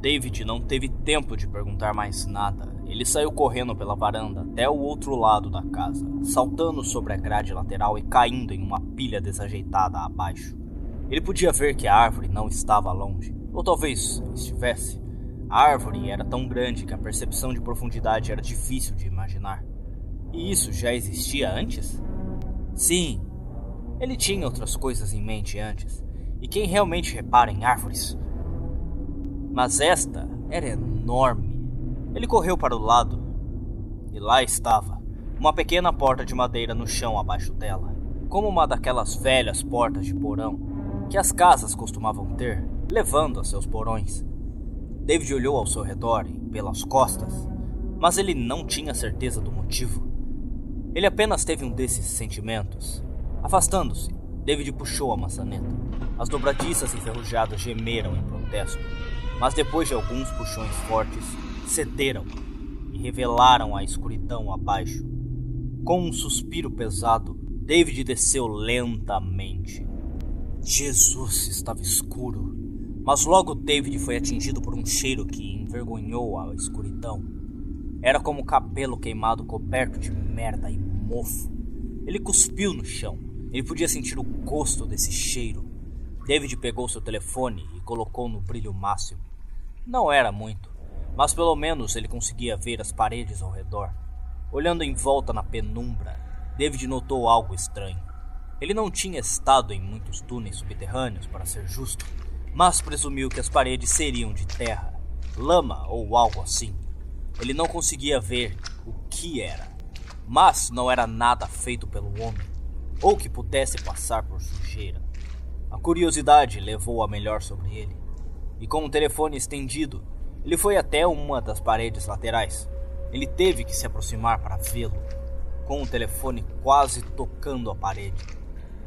David não teve tempo de perguntar mais nada. Ele saiu correndo pela varanda até o outro lado da casa, saltando sobre a grade lateral e caindo em uma pilha desajeitada abaixo. Ele podia ver que a árvore não estava longe, ou talvez estivesse. A árvore era tão grande que a percepção de profundidade era difícil de imaginar. E isso já existia antes? Sim, ele tinha outras coisas em mente antes. E quem realmente repara em árvores mas esta era enorme. Ele correu para o lado e lá estava, uma pequena porta de madeira no chão abaixo dela, como uma daquelas velhas portas de porão que as casas costumavam ter, levando a seus porões. David olhou ao seu redor e pelas costas, mas ele não tinha certeza do motivo. Ele apenas teve um desses sentimentos. Afastando-se, David puxou a maçaneta. As dobradiças enferrujadas gemeram em protesto mas depois de alguns puxões fortes, cederam e revelaram a escuridão abaixo. Com um suspiro pesado, David desceu lentamente. Jesus estava escuro, mas logo David foi atingido por um cheiro que envergonhou a escuridão. Era como cabelo queimado coberto de merda e mofo. Ele cuspiu no chão. Ele podia sentir o gosto desse cheiro. David pegou seu telefone e colocou no brilho máximo. Não era muito, mas pelo menos ele conseguia ver as paredes ao redor. Olhando em volta na penumbra, David notou algo estranho. Ele não tinha estado em muitos túneis subterrâneos, para ser justo, mas presumiu que as paredes seriam de terra, lama ou algo assim. Ele não conseguia ver o que era, mas não era nada feito pelo homem, ou que pudesse passar por sujeira. A curiosidade levou a melhor sobre ele e com o telefone estendido, ele foi até uma das paredes laterais. Ele teve que se aproximar para vê-lo, com o telefone quase tocando a parede.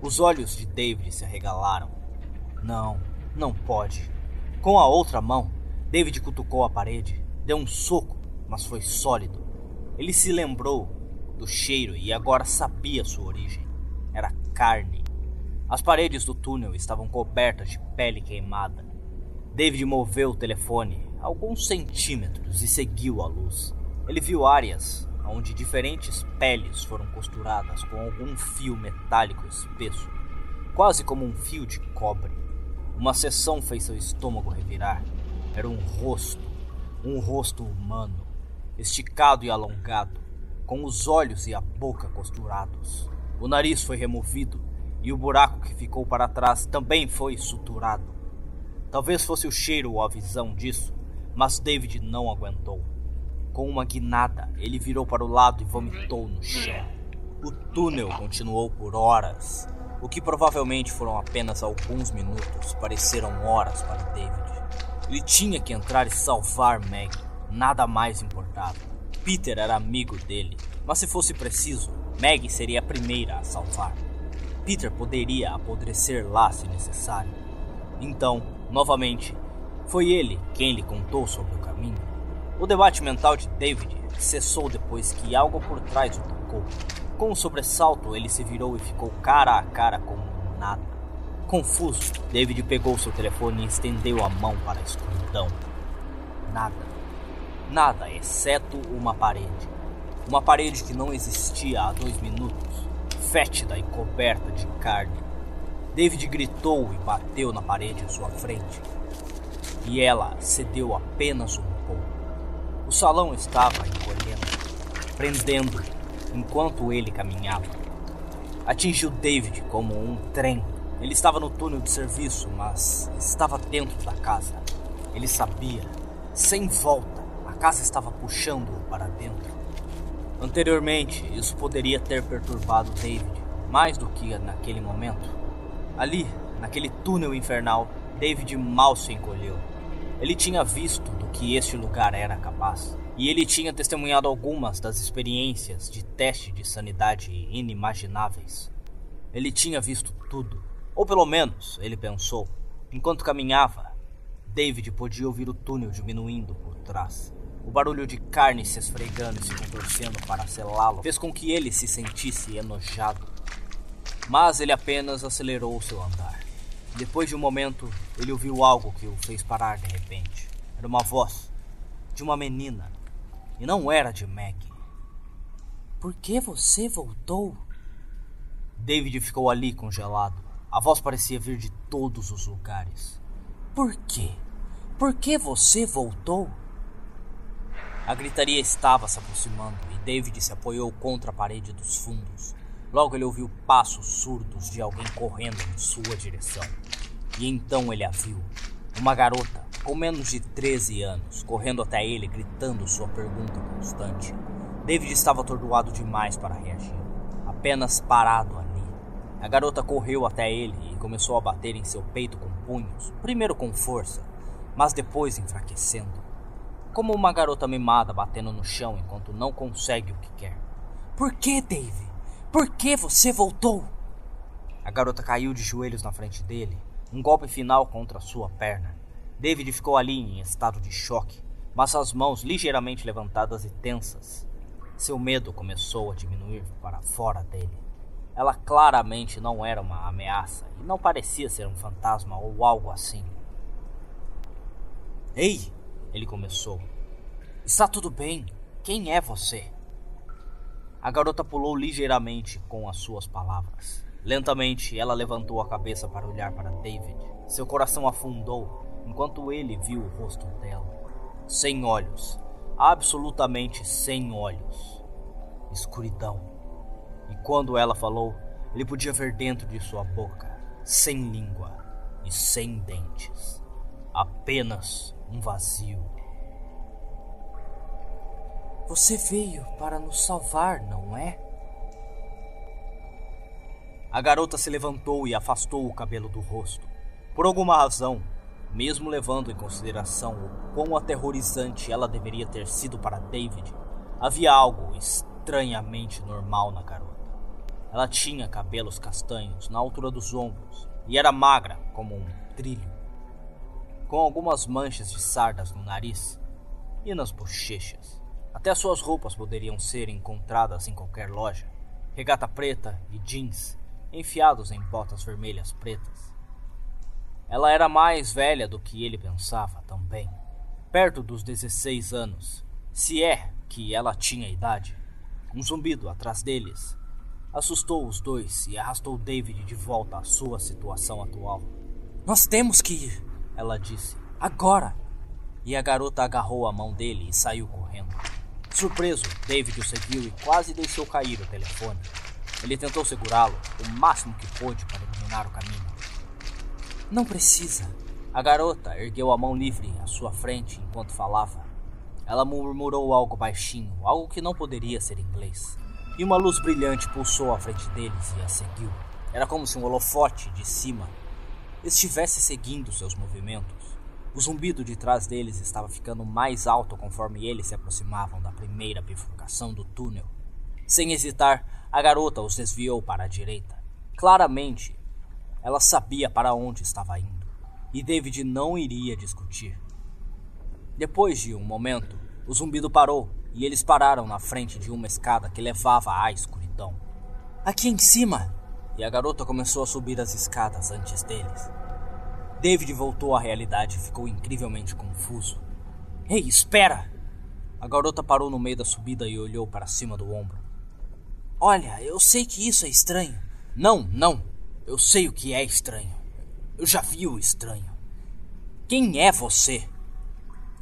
Os olhos de David se arregalaram. Não, não pode. Com a outra mão, David cutucou a parede, deu um soco, mas foi sólido. Ele se lembrou do cheiro e agora sabia sua origem. Era carne. As paredes do túnel estavam cobertas de pele queimada. David moveu o telefone alguns centímetros e seguiu a luz. Ele viu áreas onde diferentes peles foram costuradas com algum fio metálico espesso, quase como um fio de cobre. Uma seção fez seu estômago revirar. Era um rosto, um rosto humano, esticado e alongado, com os olhos e a boca costurados. O nariz foi removido e o buraco que ficou para trás também foi suturado. Talvez fosse o cheiro ou a visão disso, mas David não aguentou. Com uma guinada, ele virou para o lado e vomitou no chão. O túnel continuou por horas. O que provavelmente foram apenas alguns minutos pareceram horas para David. Ele tinha que entrar e salvar Meg, nada mais importava. Peter era amigo dele, mas se fosse preciso, Meg seria a primeira a salvar. Peter poderia apodrecer lá se necessário. Então, novamente, foi ele quem lhe contou sobre o caminho. O debate mental de David cessou depois que algo por trás o tocou. Com um sobressalto, ele se virou e ficou cara a cara com nada. Confuso, David pegou seu telefone e estendeu a mão para a escuridão. Nada. Nada, exceto uma parede. Uma parede que não existia há dois minutos, fétida e coberta de carne. David gritou e bateu na parede à sua frente. E ela cedeu apenas um pouco. O salão estava encolhendo, prendendo enquanto ele caminhava. Atingiu David como um trem. Ele estava no túnel de serviço, mas estava dentro da casa. Ele sabia, sem volta, a casa estava puxando-o para dentro. Anteriormente, isso poderia ter perturbado David, mais do que naquele momento. Ali, naquele túnel infernal, David mal se encolheu. Ele tinha visto do que este lugar era capaz, e ele tinha testemunhado algumas das experiências de teste de sanidade inimagináveis. Ele tinha visto tudo, ou pelo menos, ele pensou. Enquanto caminhava, David podia ouvir o túnel diminuindo por trás. O barulho de carne se esfregando e se contorcendo para selá-lo fez com que ele se sentisse enojado. Mas ele apenas acelerou seu andar. Depois de um momento, ele ouviu algo que o fez parar de repente. Era uma voz de uma menina. E não era de Meg. Por que você voltou? David ficou ali congelado. A voz parecia vir de todos os lugares. Por quê? Por que você voltou? A gritaria estava se aproximando e David se apoiou contra a parede dos fundos. Logo ele ouviu passos surdos de alguém correndo em sua direção. E então ele a viu. Uma garota, com menos de 13 anos, correndo até ele gritando sua pergunta constante. David estava atordoado demais para reagir, apenas parado ali. A garota correu até ele e começou a bater em seu peito com punhos, primeiro com força, mas depois enfraquecendo como uma garota mimada batendo no chão enquanto não consegue o que quer. Por que, Dave? Por que você voltou? A garota caiu de joelhos na frente dele, um golpe final contra sua perna. David ficou ali em estado de choque, mas as mãos ligeiramente levantadas e tensas. Seu medo começou a diminuir para fora dele. Ela claramente não era uma ameaça e não parecia ser um fantasma ou algo assim. Ei! Ele começou. Está tudo bem. Quem é você? A garota pulou ligeiramente com as suas palavras. Lentamente, ela levantou a cabeça para olhar para David. Seu coração afundou enquanto ele viu o rosto dela. Sem olhos. Absolutamente sem olhos. Escuridão. E quando ela falou, ele podia ver dentro de sua boca, sem língua e sem dentes. Apenas um vazio. Você veio para nos salvar, não é? A garota se levantou e afastou o cabelo do rosto. Por alguma razão, mesmo levando em consideração o quão aterrorizante ela deveria ter sido para David, havia algo estranhamente normal na garota. Ela tinha cabelos castanhos na altura dos ombros e era magra como um trilho com algumas manchas de sardas no nariz e nas bochechas. Até suas roupas poderiam ser encontradas em qualquer loja. Regata preta e jeans, enfiados em botas vermelhas pretas. Ela era mais velha do que ele pensava também, perto dos 16 anos, se é que ela tinha idade. Um zumbido atrás deles assustou os dois e arrastou David de volta à sua situação atual. Nós temos que ir, ela disse. Agora! E a garota agarrou a mão dele e saiu correndo. Surpreso, David o seguiu e quase deixou cair o telefone. Ele tentou segurá-lo o máximo que pôde para iluminar o caminho. Não precisa. A garota ergueu a mão livre à sua frente enquanto falava. Ela murmurou algo baixinho, algo que não poderia ser inglês. E uma luz brilhante pulsou à frente deles e a seguiu. Era como se um holofote de cima estivesse seguindo seus movimentos. O zumbido de trás deles estava ficando mais alto conforme eles se aproximavam da primeira bifurcação do túnel. Sem hesitar, a garota os desviou para a direita. Claramente, ela sabia para onde estava indo, e David não iria discutir. Depois de um momento, o zumbido parou e eles pararam na frente de uma escada que levava à escuridão. Aqui em cima! E a garota começou a subir as escadas antes deles. David voltou à realidade e ficou incrivelmente confuso. Ei, espera! A garota parou no meio da subida e olhou para cima do ombro. Olha, eu sei que isso é estranho. Não, não. Eu sei o que é estranho. Eu já vi o estranho. Quem é você?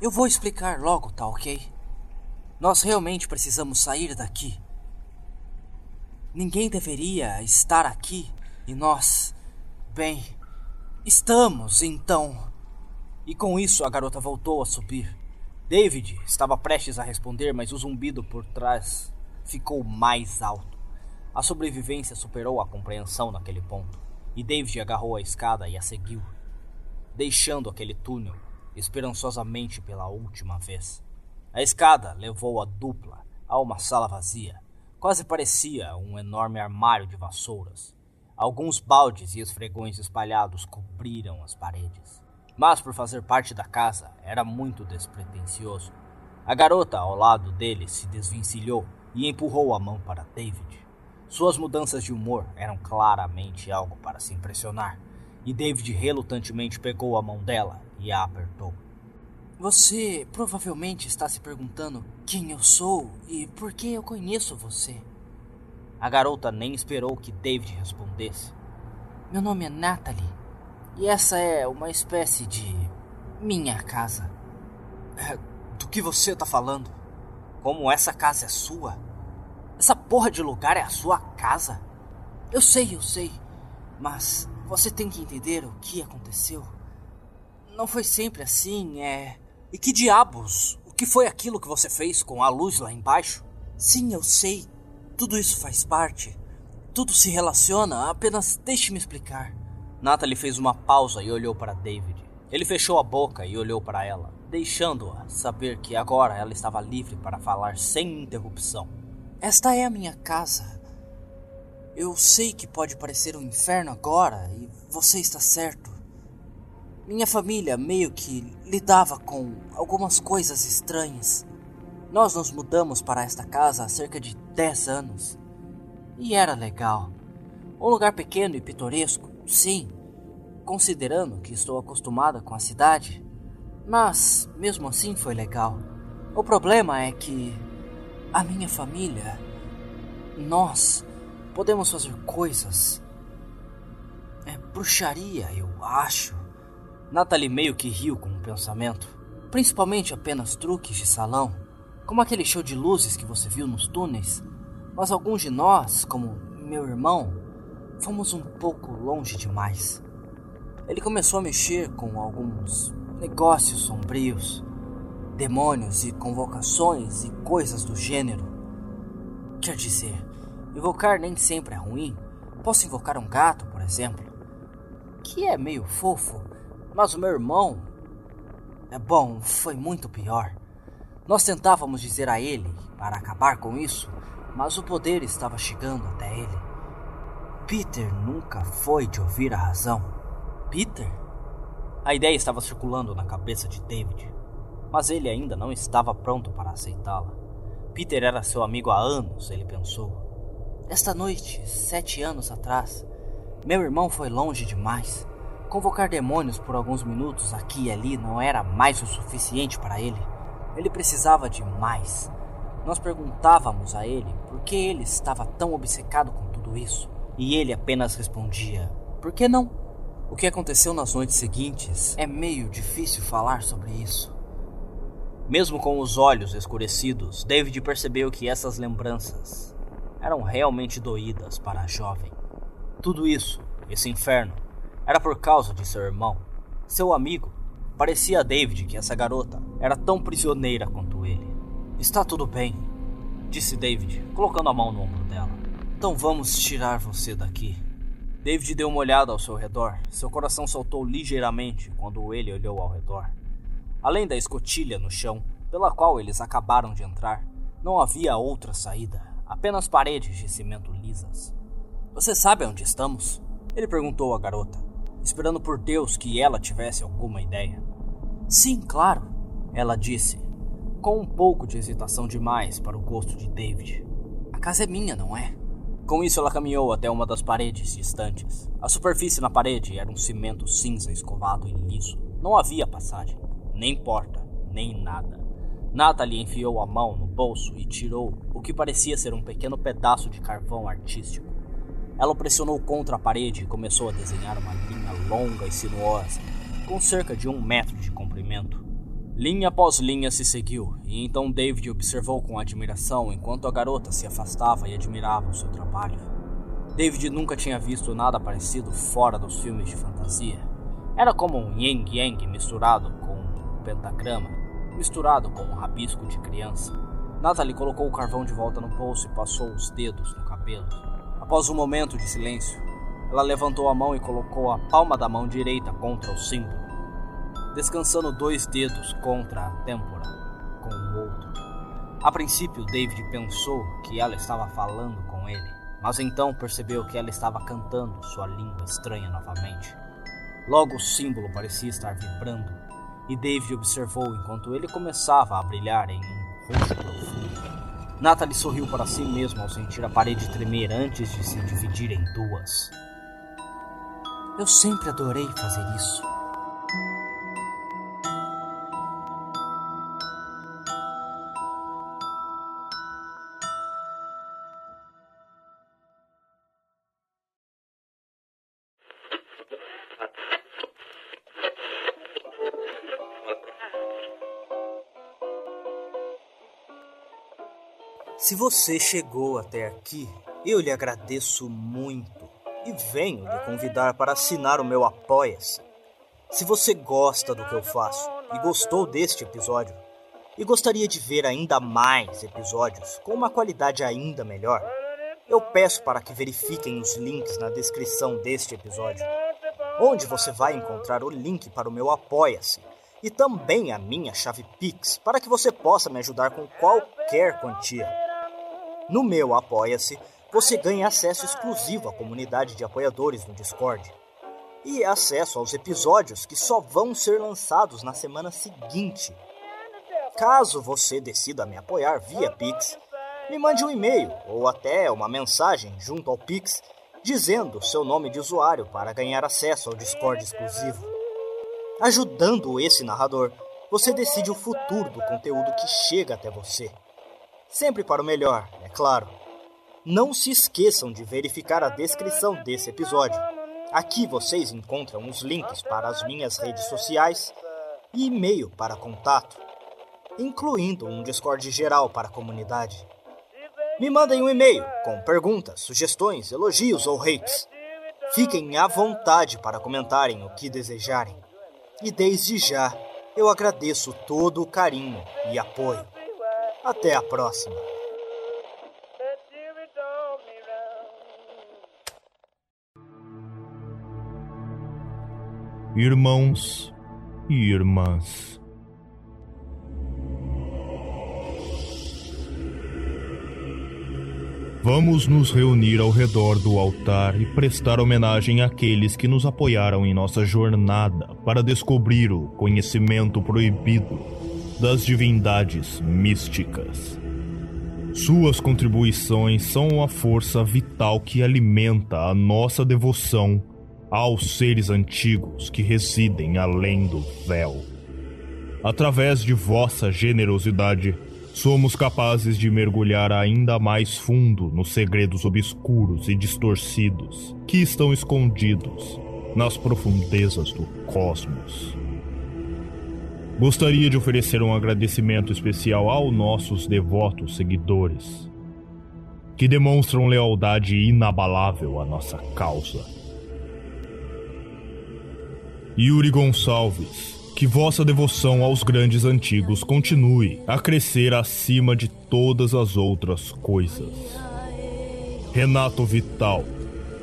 Eu vou explicar logo, tá ok? Nós realmente precisamos sair daqui. Ninguém deveria estar aqui e nós. Bem, estamos então. E com isso a garota voltou a subir. David estava prestes a responder, mas o zumbido por trás ficou mais alto. A sobrevivência superou a compreensão naquele ponto, e David agarrou a escada e a seguiu, deixando aquele túnel esperançosamente pela última vez. A escada levou a dupla a uma sala vazia. Quase parecia um enorme armário de vassouras. Alguns baldes e esfregões espalhados cobriram as paredes. Mas por fazer parte da casa, era muito despretensioso. A garota ao lado dele se desvencilhou e empurrou a mão para David. Suas mudanças de humor eram claramente algo para se impressionar, e David relutantemente pegou a mão dela e a apertou. Você provavelmente está se perguntando quem eu sou e por que eu conheço você. A garota nem esperou que David respondesse. Meu nome é Natalie e essa é uma espécie de minha casa. É, do que você está falando? Como essa casa é sua? Essa porra de lugar é a sua casa? Eu sei, eu sei, mas você tem que entender o que aconteceu. Não foi sempre assim, é. E que diabos? O que foi aquilo que você fez com a luz lá embaixo? Sim, eu sei. Tudo isso faz parte. Tudo se relaciona, apenas deixe-me explicar. Natalie fez uma pausa e olhou para David. Ele fechou a boca e olhou para ela, deixando-a saber que agora ela estava livre para falar sem interrupção. Esta é a minha casa. Eu sei que pode parecer um inferno agora e você está certo. Minha família meio que lidava com algumas coisas estranhas. Nós nos mudamos para esta casa há cerca de 10 anos. E era legal. Um lugar pequeno e pitoresco, sim, considerando que estou acostumada com a cidade. Mas, mesmo assim, foi legal. O problema é que a minha família, nós, podemos fazer coisas. É bruxaria, eu acho. Natalie meio que riu com o pensamento. Principalmente apenas truques de salão, como aquele show de luzes que você viu nos túneis. Mas alguns de nós, como meu irmão, fomos um pouco longe demais. Ele começou a mexer com alguns negócios sombrios, demônios e convocações e coisas do gênero. Quer dizer, invocar nem sempre é ruim. Posso invocar um gato, por exemplo, que é meio fofo mas o meu irmão. É bom, foi muito pior. Nós tentávamos dizer a ele para acabar com isso, mas o poder estava chegando até ele. Peter nunca foi de ouvir a razão. Peter? A ideia estava circulando na cabeça de David, mas ele ainda não estava pronto para aceitá-la. Peter era seu amigo há anos, ele pensou. Esta noite, sete anos atrás, meu irmão foi longe demais. Convocar demônios por alguns minutos aqui e ali não era mais o suficiente para ele. Ele precisava de mais. Nós perguntávamos a ele por que ele estava tão obcecado com tudo isso. E ele apenas respondia: Por que não? O que aconteceu nas noites seguintes é meio difícil falar sobre isso. Mesmo com os olhos escurecidos, David percebeu que essas lembranças eram realmente doídas para a jovem. Tudo isso, esse inferno, era por causa de seu irmão, seu amigo. Parecia a David que essa garota era tão prisioneira quanto ele. Está tudo bem, disse David, colocando a mão no ombro dela. Então vamos tirar você daqui. David deu uma olhada ao seu redor. Seu coração saltou ligeiramente quando ele olhou ao redor. Além da escotilha no chão, pela qual eles acabaram de entrar, não havia outra saída, apenas paredes de cimento lisas. Você sabe onde estamos? Ele perguntou à garota, esperando por Deus que ela tivesse alguma ideia. Sim, claro, ela disse, com um pouco de hesitação demais para o gosto de David. A casa é minha, não é? Com isso, ela caminhou até uma das paredes distantes. A superfície na parede era um cimento cinza escovado e liso. Não havia passagem, nem porta, nem nada. Natalie enfiou a mão no bolso e tirou o que parecia ser um pequeno pedaço de carvão artístico. Ela o pressionou contra a parede e começou a desenhar uma linha longa e sinuosa, com cerca de um metro de comprimento. Linha após linha se seguiu, e então David observou com admiração enquanto a garota se afastava e admirava o seu trabalho. David nunca tinha visto nada parecido fora dos filmes de fantasia. Era como um yin yang misturado com um pentagrama, misturado com um rabisco de criança. Natalie colocou o carvão de volta no bolso e passou os dedos no cabelo. Após um momento de silêncio, ela levantou a mão e colocou a palma da mão direita contra o símbolo descansando dois dedos contra a têmpora com o outro. A princípio, David pensou que ela estava falando com ele, mas então percebeu que ela estava cantando sua língua estranha novamente. Logo o símbolo parecia estar vibrando, e David observou enquanto ele começava a brilhar em um roxo profundo. Natalie sorriu para si mesmo ao sentir a parede tremer antes de se dividir em duas. Eu sempre adorei fazer isso. Se você chegou até aqui, eu lhe agradeço muito e venho lhe convidar para assinar o meu Apoia-se. Se você gosta do que eu faço e gostou deste episódio, e gostaria de ver ainda mais episódios com uma qualidade ainda melhor, eu peço para que verifiquem os links na descrição deste episódio, onde você vai encontrar o link para o meu Apoia-se e também a minha chave Pix para que você possa me ajudar com qualquer quantia. No meu Apoia-se, você ganha acesso exclusivo à comunidade de apoiadores no Discord e acesso aos episódios que só vão ser lançados na semana seguinte. Caso você decida me apoiar via Pix, me mande um e-mail ou até uma mensagem junto ao Pix dizendo seu nome de usuário para ganhar acesso ao Discord exclusivo. Ajudando esse narrador, você decide o futuro do conteúdo que chega até você. Sempre para o melhor, é claro. Não se esqueçam de verificar a descrição desse episódio. Aqui vocês encontram os links para as minhas redes sociais e e-mail para contato, incluindo um Discord geral para a comunidade. Me mandem um e-mail com perguntas, sugestões, elogios ou hates. Fiquem à vontade para comentarem o que desejarem. E desde já, eu agradeço todo o carinho e apoio. Até a próxima. Irmãos e irmãs. Vamos nos reunir ao redor do altar e prestar homenagem àqueles que nos apoiaram em nossa jornada para descobrir o conhecimento proibido das divindades místicas. Suas contribuições são a força vital que alimenta a nossa devoção aos seres antigos que residem além do véu. Através de vossa generosidade, somos capazes de mergulhar ainda mais fundo nos segredos obscuros e distorcidos que estão escondidos nas profundezas do cosmos. Gostaria de oferecer um agradecimento especial aos nossos devotos seguidores, que demonstram lealdade inabalável à nossa causa. Yuri Gonçalves, que vossa devoção aos grandes antigos continue a crescer acima de todas as outras coisas. Renato Vital,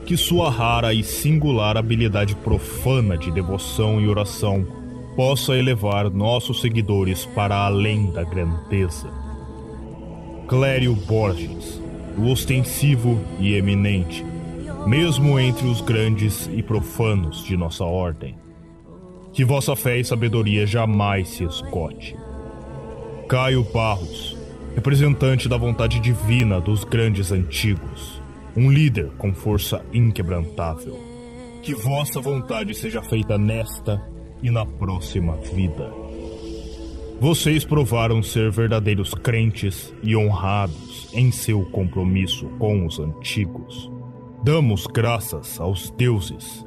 que sua rara e singular habilidade profana de devoção e oração possa elevar nossos seguidores para além da grandeza. Clério Borges, o ostensivo e eminente, mesmo entre os grandes e profanos de nossa ordem. Que vossa fé e sabedoria jamais se esgote. Caio Barros, representante da vontade divina dos grandes antigos, um líder com força inquebrantável. Que vossa vontade seja feita nesta e na próxima vida. Vocês provaram ser verdadeiros crentes e honrados em seu compromisso com os antigos. Damos graças aos deuses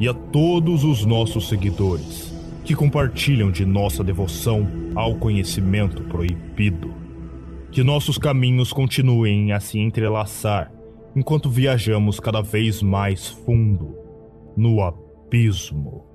e a todos os nossos seguidores que compartilham de nossa devoção ao conhecimento proibido. Que nossos caminhos continuem a se entrelaçar enquanto viajamos cada vez mais fundo no abismo.